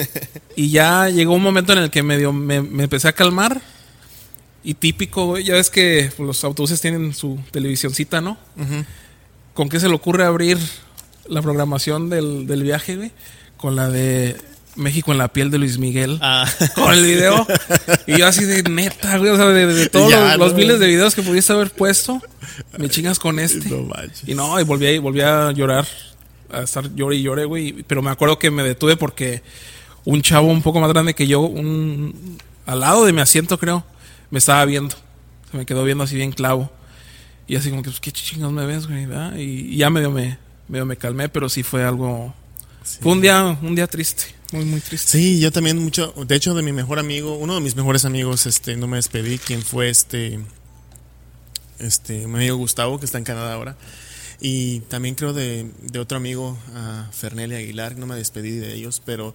Speaker 2: y ya llegó un momento en el que medio me, me empecé a calmar. Y típico, güey. Ya ves que los autobuses tienen su televisioncita, ¿no?
Speaker 3: Ujú.
Speaker 2: ¿Con qué se le ocurre abrir la programación del, del viaje, güey? Con la de México en la piel de Luis Miguel.
Speaker 3: Ah.
Speaker 2: Con el video. Y yo así de neta, güey. O sea, de, de todos
Speaker 3: Ya,
Speaker 2: los, miles de videos que pudiste haber puesto, me chingas con este.
Speaker 3: No.
Speaker 2: Y no, y volví a, volví a llorar, a estar lloré y lloré, güey. Pero me acuerdo que me detuve porque un chavo un poco más grande que yo, un, al lado de mi asiento, creo, me estaba viendo. Se me quedó viendo así bien clavo. Y así como que, pues, ¿qué chingados me ves, güey? Y, y ya medio me, medio me calmé, pero sí fue algo...
Speaker 3: Sí.
Speaker 2: Fue un día, un día triste, muy, muy triste.
Speaker 3: Sí, yo también mucho, de hecho de mi mejor amigo, uno de mis mejores amigos, este, no me despedí, quien fue este, este, mi amigo Gustavo, que está en Canadá ahora. Y también creo de, de otro amigo, a Fernelli Aguilar, no me despedí de ellos, pero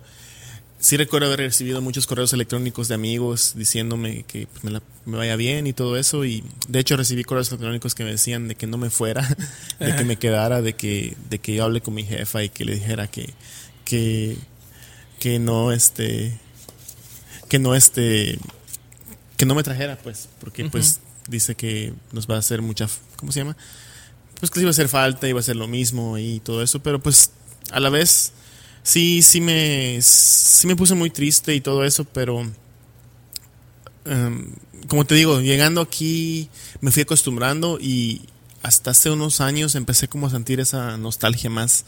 Speaker 3: sí recuerdo haber recibido muchos correos electrónicos de amigos diciéndome que pues, me, la- me vaya bien y todo eso. Y de hecho recibí correos electrónicos que me decían de que no me fuera, de que me quedara, de que, de que yo hable con mi jefa y que le dijera que, que, que no este que no este que no me trajera pues porque pues dice que nos va a hacer mucha ¿cómo se llama? pues que iba a hacer falta iba a ser lo mismo y todo eso pero pues a la vez sí sí me sí me puse muy triste y todo eso pero em, como te digo llegando aquí me fui acostumbrando y hasta hace unos años empecé como a sentir esa nostalgia más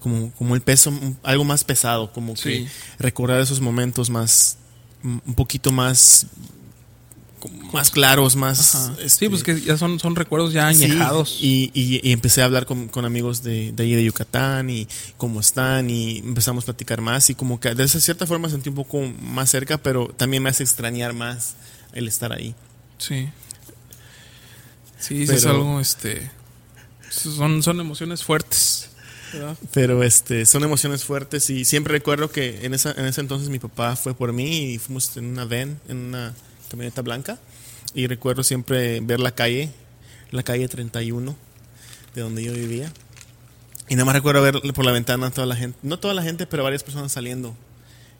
Speaker 3: como, como el peso, algo más pesado, como que recordar esos momentos más, un poquito más, más claros, más... Este,
Speaker 2: Sí, pues que ya son, son recuerdos ya
Speaker 3: sí,
Speaker 2: añejados.
Speaker 3: y, y- y empecé a hablar con, con amigos de, de ahí de Yucatán y cómo están y empezamos a platicar más y como que de esa cierta forma sentí un poco más cerca, pero también me hace extrañar más el estar ahí.
Speaker 2: Sí. Sí, es algo, este... Son, son emociones fuertes.
Speaker 3: Pero este, son emociones fuertes y siempre recuerdo que en, esa, en ese entonces mi papá fue por mí y fuimos en una van, en una camioneta blanca. Y recuerdo siempre ver la calle, la calle 31, de donde yo vivía. Y nada más recuerdo ver por la ventana toda la gente, no toda la gente, pero varias personas saliendo.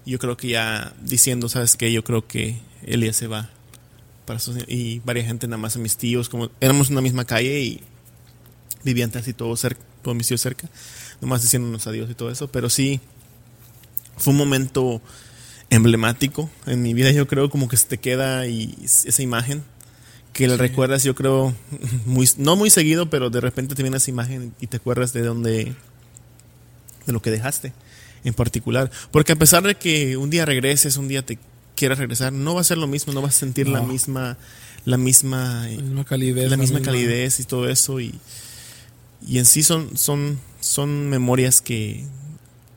Speaker 3: Yo creo que ya diciendo, ¿sabes qué? Yo creo que Elías se va. Para y varias gente, nada más a mis tíos, como éramos en una misma calle y vivían casi todos cerca, todos mis tíos cerca, nomás diciéndonos adiós y todo eso, pero sí fue un momento emblemático en mi vida, yo creo como que se te queda y esa imagen que la
Speaker 2: Sí.
Speaker 3: recuerdas, yo creo muy no muy seguido, pero de repente te viene esa imagen y te acuerdas de dónde de lo que dejaste en particular, porque a pesar de que un día regreses, un día te quieras regresar, no va a ser lo mismo, no vas a sentir la misma la misma
Speaker 2: La misma calidez.
Speaker 3: la misma calidez y todo eso y, y en sí son son son memorias que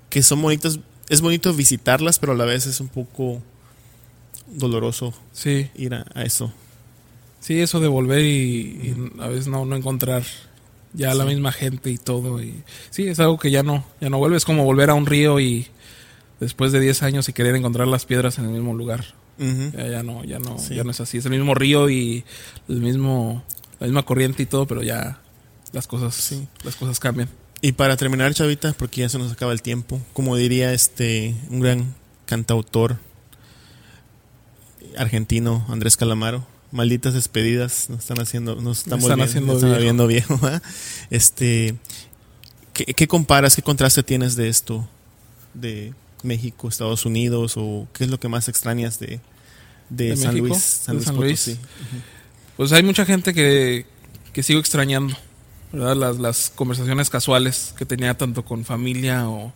Speaker 3: que son bonitas es bonito visitarlas pero a la vez es un poco doloroso
Speaker 2: Sí,
Speaker 3: ir a, a eso
Speaker 2: sí, eso de volver y, y a veces no, no encontrar ya la
Speaker 3: Sí.
Speaker 2: misma gente y todo. Y, sí, es algo que ya no, ya no vuelve. Es como volver a un río y después de 10 años y querer encontrar las piedras en el mismo lugar.
Speaker 3: Ujú.
Speaker 2: Ya, ya no, ya no,
Speaker 3: Sí.
Speaker 2: ya no es así. Es el mismo río y el mismo, la misma corriente y todo, pero ya las cosas,
Speaker 3: Sí.
Speaker 2: las cosas cambian.
Speaker 3: y para terminar chavita porque ya se nos acaba el tiempo como diría este un gran cantautor argentino Andrés Calamaro malditas despedidas nos están haciendo nos están,
Speaker 2: están
Speaker 3: volviendo-
Speaker 2: haciendo
Speaker 3: nos están
Speaker 2: viejo.
Speaker 3: este ¿qué, qué comparas qué contraste tienes de esto de México Estados Unidos o qué es lo que más extrañas de de,
Speaker 2: ¿De
Speaker 3: San
Speaker 2: México?
Speaker 3: Luis San
Speaker 2: ¿De
Speaker 3: Luis
Speaker 2: San Luis?
Speaker 3: Potosí
Speaker 2: Pues hay mucha gente que, que sigo extrañando, ¿verdad? Las, las conversaciones casuales que tenía tanto con familia o,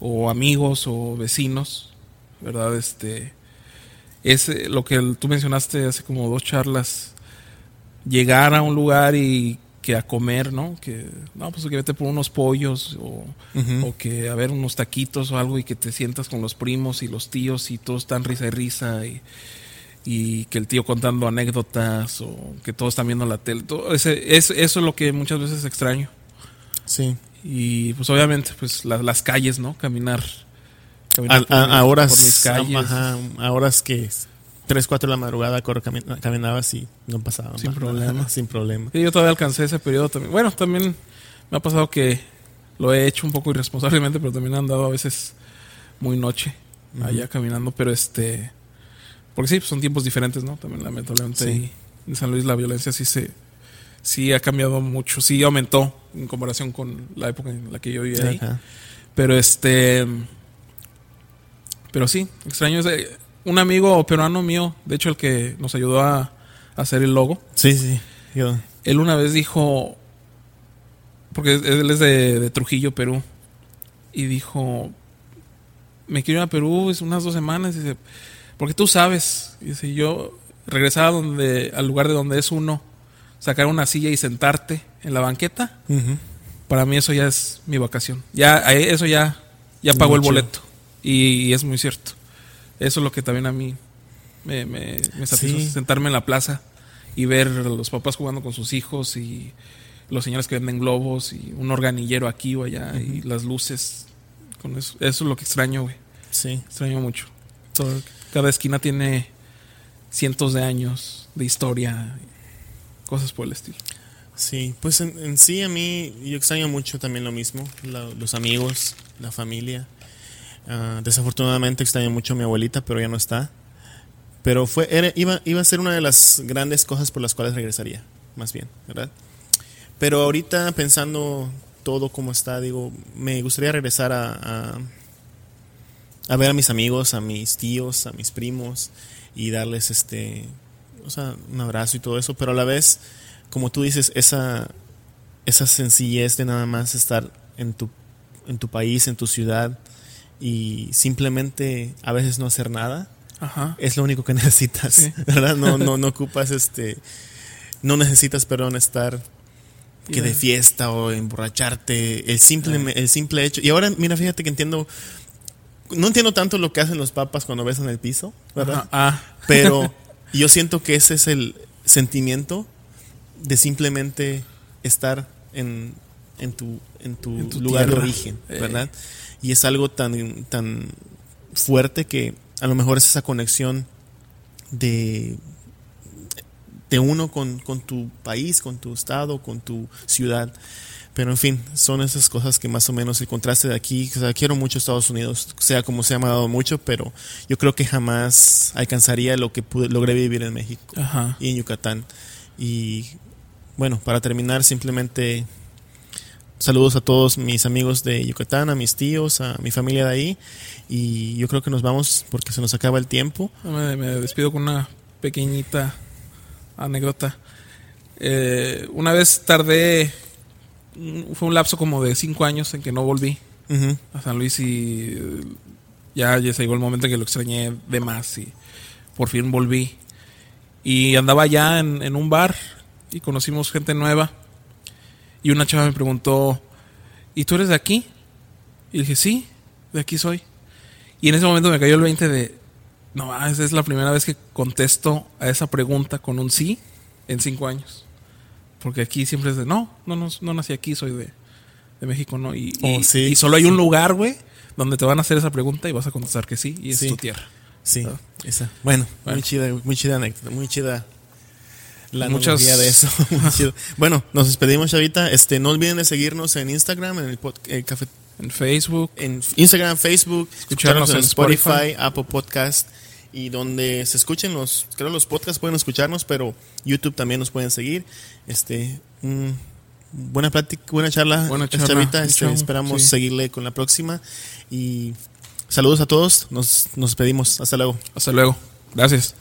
Speaker 2: o amigos o vecinos, ¿verdad? Este, es lo que tú mencionaste hace como dos charlas, llegar a un lugar y que a comer, ¿no? Que, no, pues que vete por unos pollos o, o que a ver unos taquitos o algo y que te sientas con los primos y los tíos y todos están risa y risa y, y que el tío contando anécdotas o que todos están viendo la tele. Todo ese, es, eso es lo que muchas veces extraño.
Speaker 3: sí
Speaker 2: Y pues obviamente pues la- las calles, ¿no? Caminar. caminar por
Speaker 3: a-
Speaker 2: mi-
Speaker 3: a horas
Speaker 2: por mis calles.
Speaker 3: ajá, a horas que 3, 4 de la madrugada corro, cami- caminabas y no pasaba
Speaker 2: Sin
Speaker 3: nada.
Speaker 2: problema.
Speaker 3: sin problema
Speaker 2: Sí, yo todavía alcancé ese periodo también. Bueno, también me ha pasado que lo he hecho un poco irresponsablemente, pero también he andado a veces muy noche allá caminando, pero este... Porque sí, pues, son tiempos diferentes, ¿no? También lamentablemente
Speaker 3: Sí.
Speaker 2: en San Luis la violencia sí se... Sí ha cambiado mucho, sí aumentó en comparación con la época en la que yo vivía ahí.
Speaker 3: Ajá.
Speaker 2: Pero este. Pero sí, extraño ese. Un amigo peruano mío, de hecho, el que nos ayudó a, a hacer el logo,
Speaker 3: sí sí yo
Speaker 2: él una vez dijo. Porque él es de, de Trujillo, Perú. Y dijo: Me quiero ir a Perú, es unas dos semanas. Y dice: Porque tú sabes. Y dice: Yo regresar a donde, al lugar de donde es uno, sacar una silla y sentarte en la banqueta. Para mí eso ya es mi vacación. Ya eso ya ya pagó el boleto y, es muy cierto. Eso es lo que también a mí me, me, me satisface,
Speaker 3: Sí.
Speaker 2: sentarme en la plaza y ver a los papás jugando con sus hijos y los señores que venden globos y un organillero aquí o allá y las luces. Con eso, eso es lo que extraño, güey.
Speaker 3: Sí.
Speaker 2: Extraño mucho. Todo- cada esquina tiene cientos de años de historia, cosas por el estilo.
Speaker 3: Sí, pues en, sí a mí yo extraño mucho también lo mismo, los amigos, la familia. Ah, desafortunadamente extraño mucho a mi abuelita, pero ya no está. Pero fue iba, iba a ser una de las grandes cosas por las cuales regresaría, más bien, ¿verdad? Pero ahorita pensando todo como está, digo, me gustaría regresar a, a ver a mis amigos, a mis tíos, a mis primos y darles este, o sea, un abrazo y todo eso, pero a la vez como tú dices, esa, esa sencillez de nada más estar en tu, en tu país, en tu ciudad y simplemente a veces no hacer nada,
Speaker 2: Ajá.
Speaker 3: es lo único que necesitas,
Speaker 2: Sí.
Speaker 3: ¿verdad? No, no, no ocupas este, no necesitas, perdón, estar que de fiesta o emborracharte, el simple, el simple hecho. Y ahora, mira, fíjate que entiendo, no entiendo tanto lo que hacen los papas cuando besan el piso, ¿verdad?
Speaker 2: Ah,
Speaker 3: Pero yo siento que ese es el sentimiento de simplemente estar en, en tu, en tu,
Speaker 2: En tu
Speaker 3: lugar de origen,
Speaker 2: Eh.
Speaker 3: ¿verdad? Y es algo tan, tan fuerte que a lo mejor es esa conexión de, de uno con, con tu país, con tu estado, con tu ciudad. Pero en fin, son esas cosas que más o menos el contraste de aquí, o sea, quiero mucho Estados Unidos, sea como sea, me ha dado mucho, pero yo creo que jamás alcanzaría lo que pude, logré vivir en México
Speaker 2: ajá.
Speaker 3: y en Yucatán. Y bueno, para terminar, simplemente saludos a todos mis amigos de Yucatán, a mis tíos, a mi familia de ahí. Y yo creo que nos vamos porque se nos acaba el tiempo.
Speaker 2: Me, me despido con una pequeñita anécdota. Eh, una vez tardé, fue un lapso como de cinco años en que no volví a San Luis y eh, ya, ya se llegó el momento en que lo extrañé de más y por fin volví. Y andaba ya en, en un bar y conocimos gente nueva y una chava me preguntó, ¿y tú eres de aquí? Y dije, sí, de aquí soy. Y en ese momento me cayó el 20 de, no, esa es la primera vez que contesto a esa pregunta con un sí en cinco años. Porque aquí siempre es de, no, no, no, no nací aquí, soy de, de México, ¿no? Y,
Speaker 3: Oh,
Speaker 2: y-
Speaker 3: sí,
Speaker 2: y solo hay
Speaker 3: sí.
Speaker 2: un lugar, güey, donde te van a hacer esa pregunta y vas a contestar que sí, y es
Speaker 3: Sí.
Speaker 2: tu tierra.
Speaker 3: Sí, esa. Bueno,
Speaker 2: Bueno.
Speaker 3: muy chida, muy chida anécdota, muy chida la
Speaker 2: Muchas-
Speaker 3: de eso. Bueno, nos despedimos, Chavita. Este, no olviden de seguirnos en Instagram, en el, pod- el café,
Speaker 2: En Facebook,
Speaker 3: en Instagram, Facebook,
Speaker 2: Escucharnos
Speaker 3: escucharnos en
Speaker 2: en
Speaker 3: Spotify,
Speaker 2: Spotify.
Speaker 3: Apple Podcast y donde se escuchen los, creo los podcasts pueden escucharnos, pero YouTube también nos pueden seguir. Este, mm, buena plática, buena charla,
Speaker 2: Buena charla,
Speaker 3: Chavita. Este, esperamos
Speaker 2: sí.
Speaker 3: seguirle con la próxima y saludos a todos. Nos, nos despedimos. Hasta luego.
Speaker 2: hasta luego. Gracias.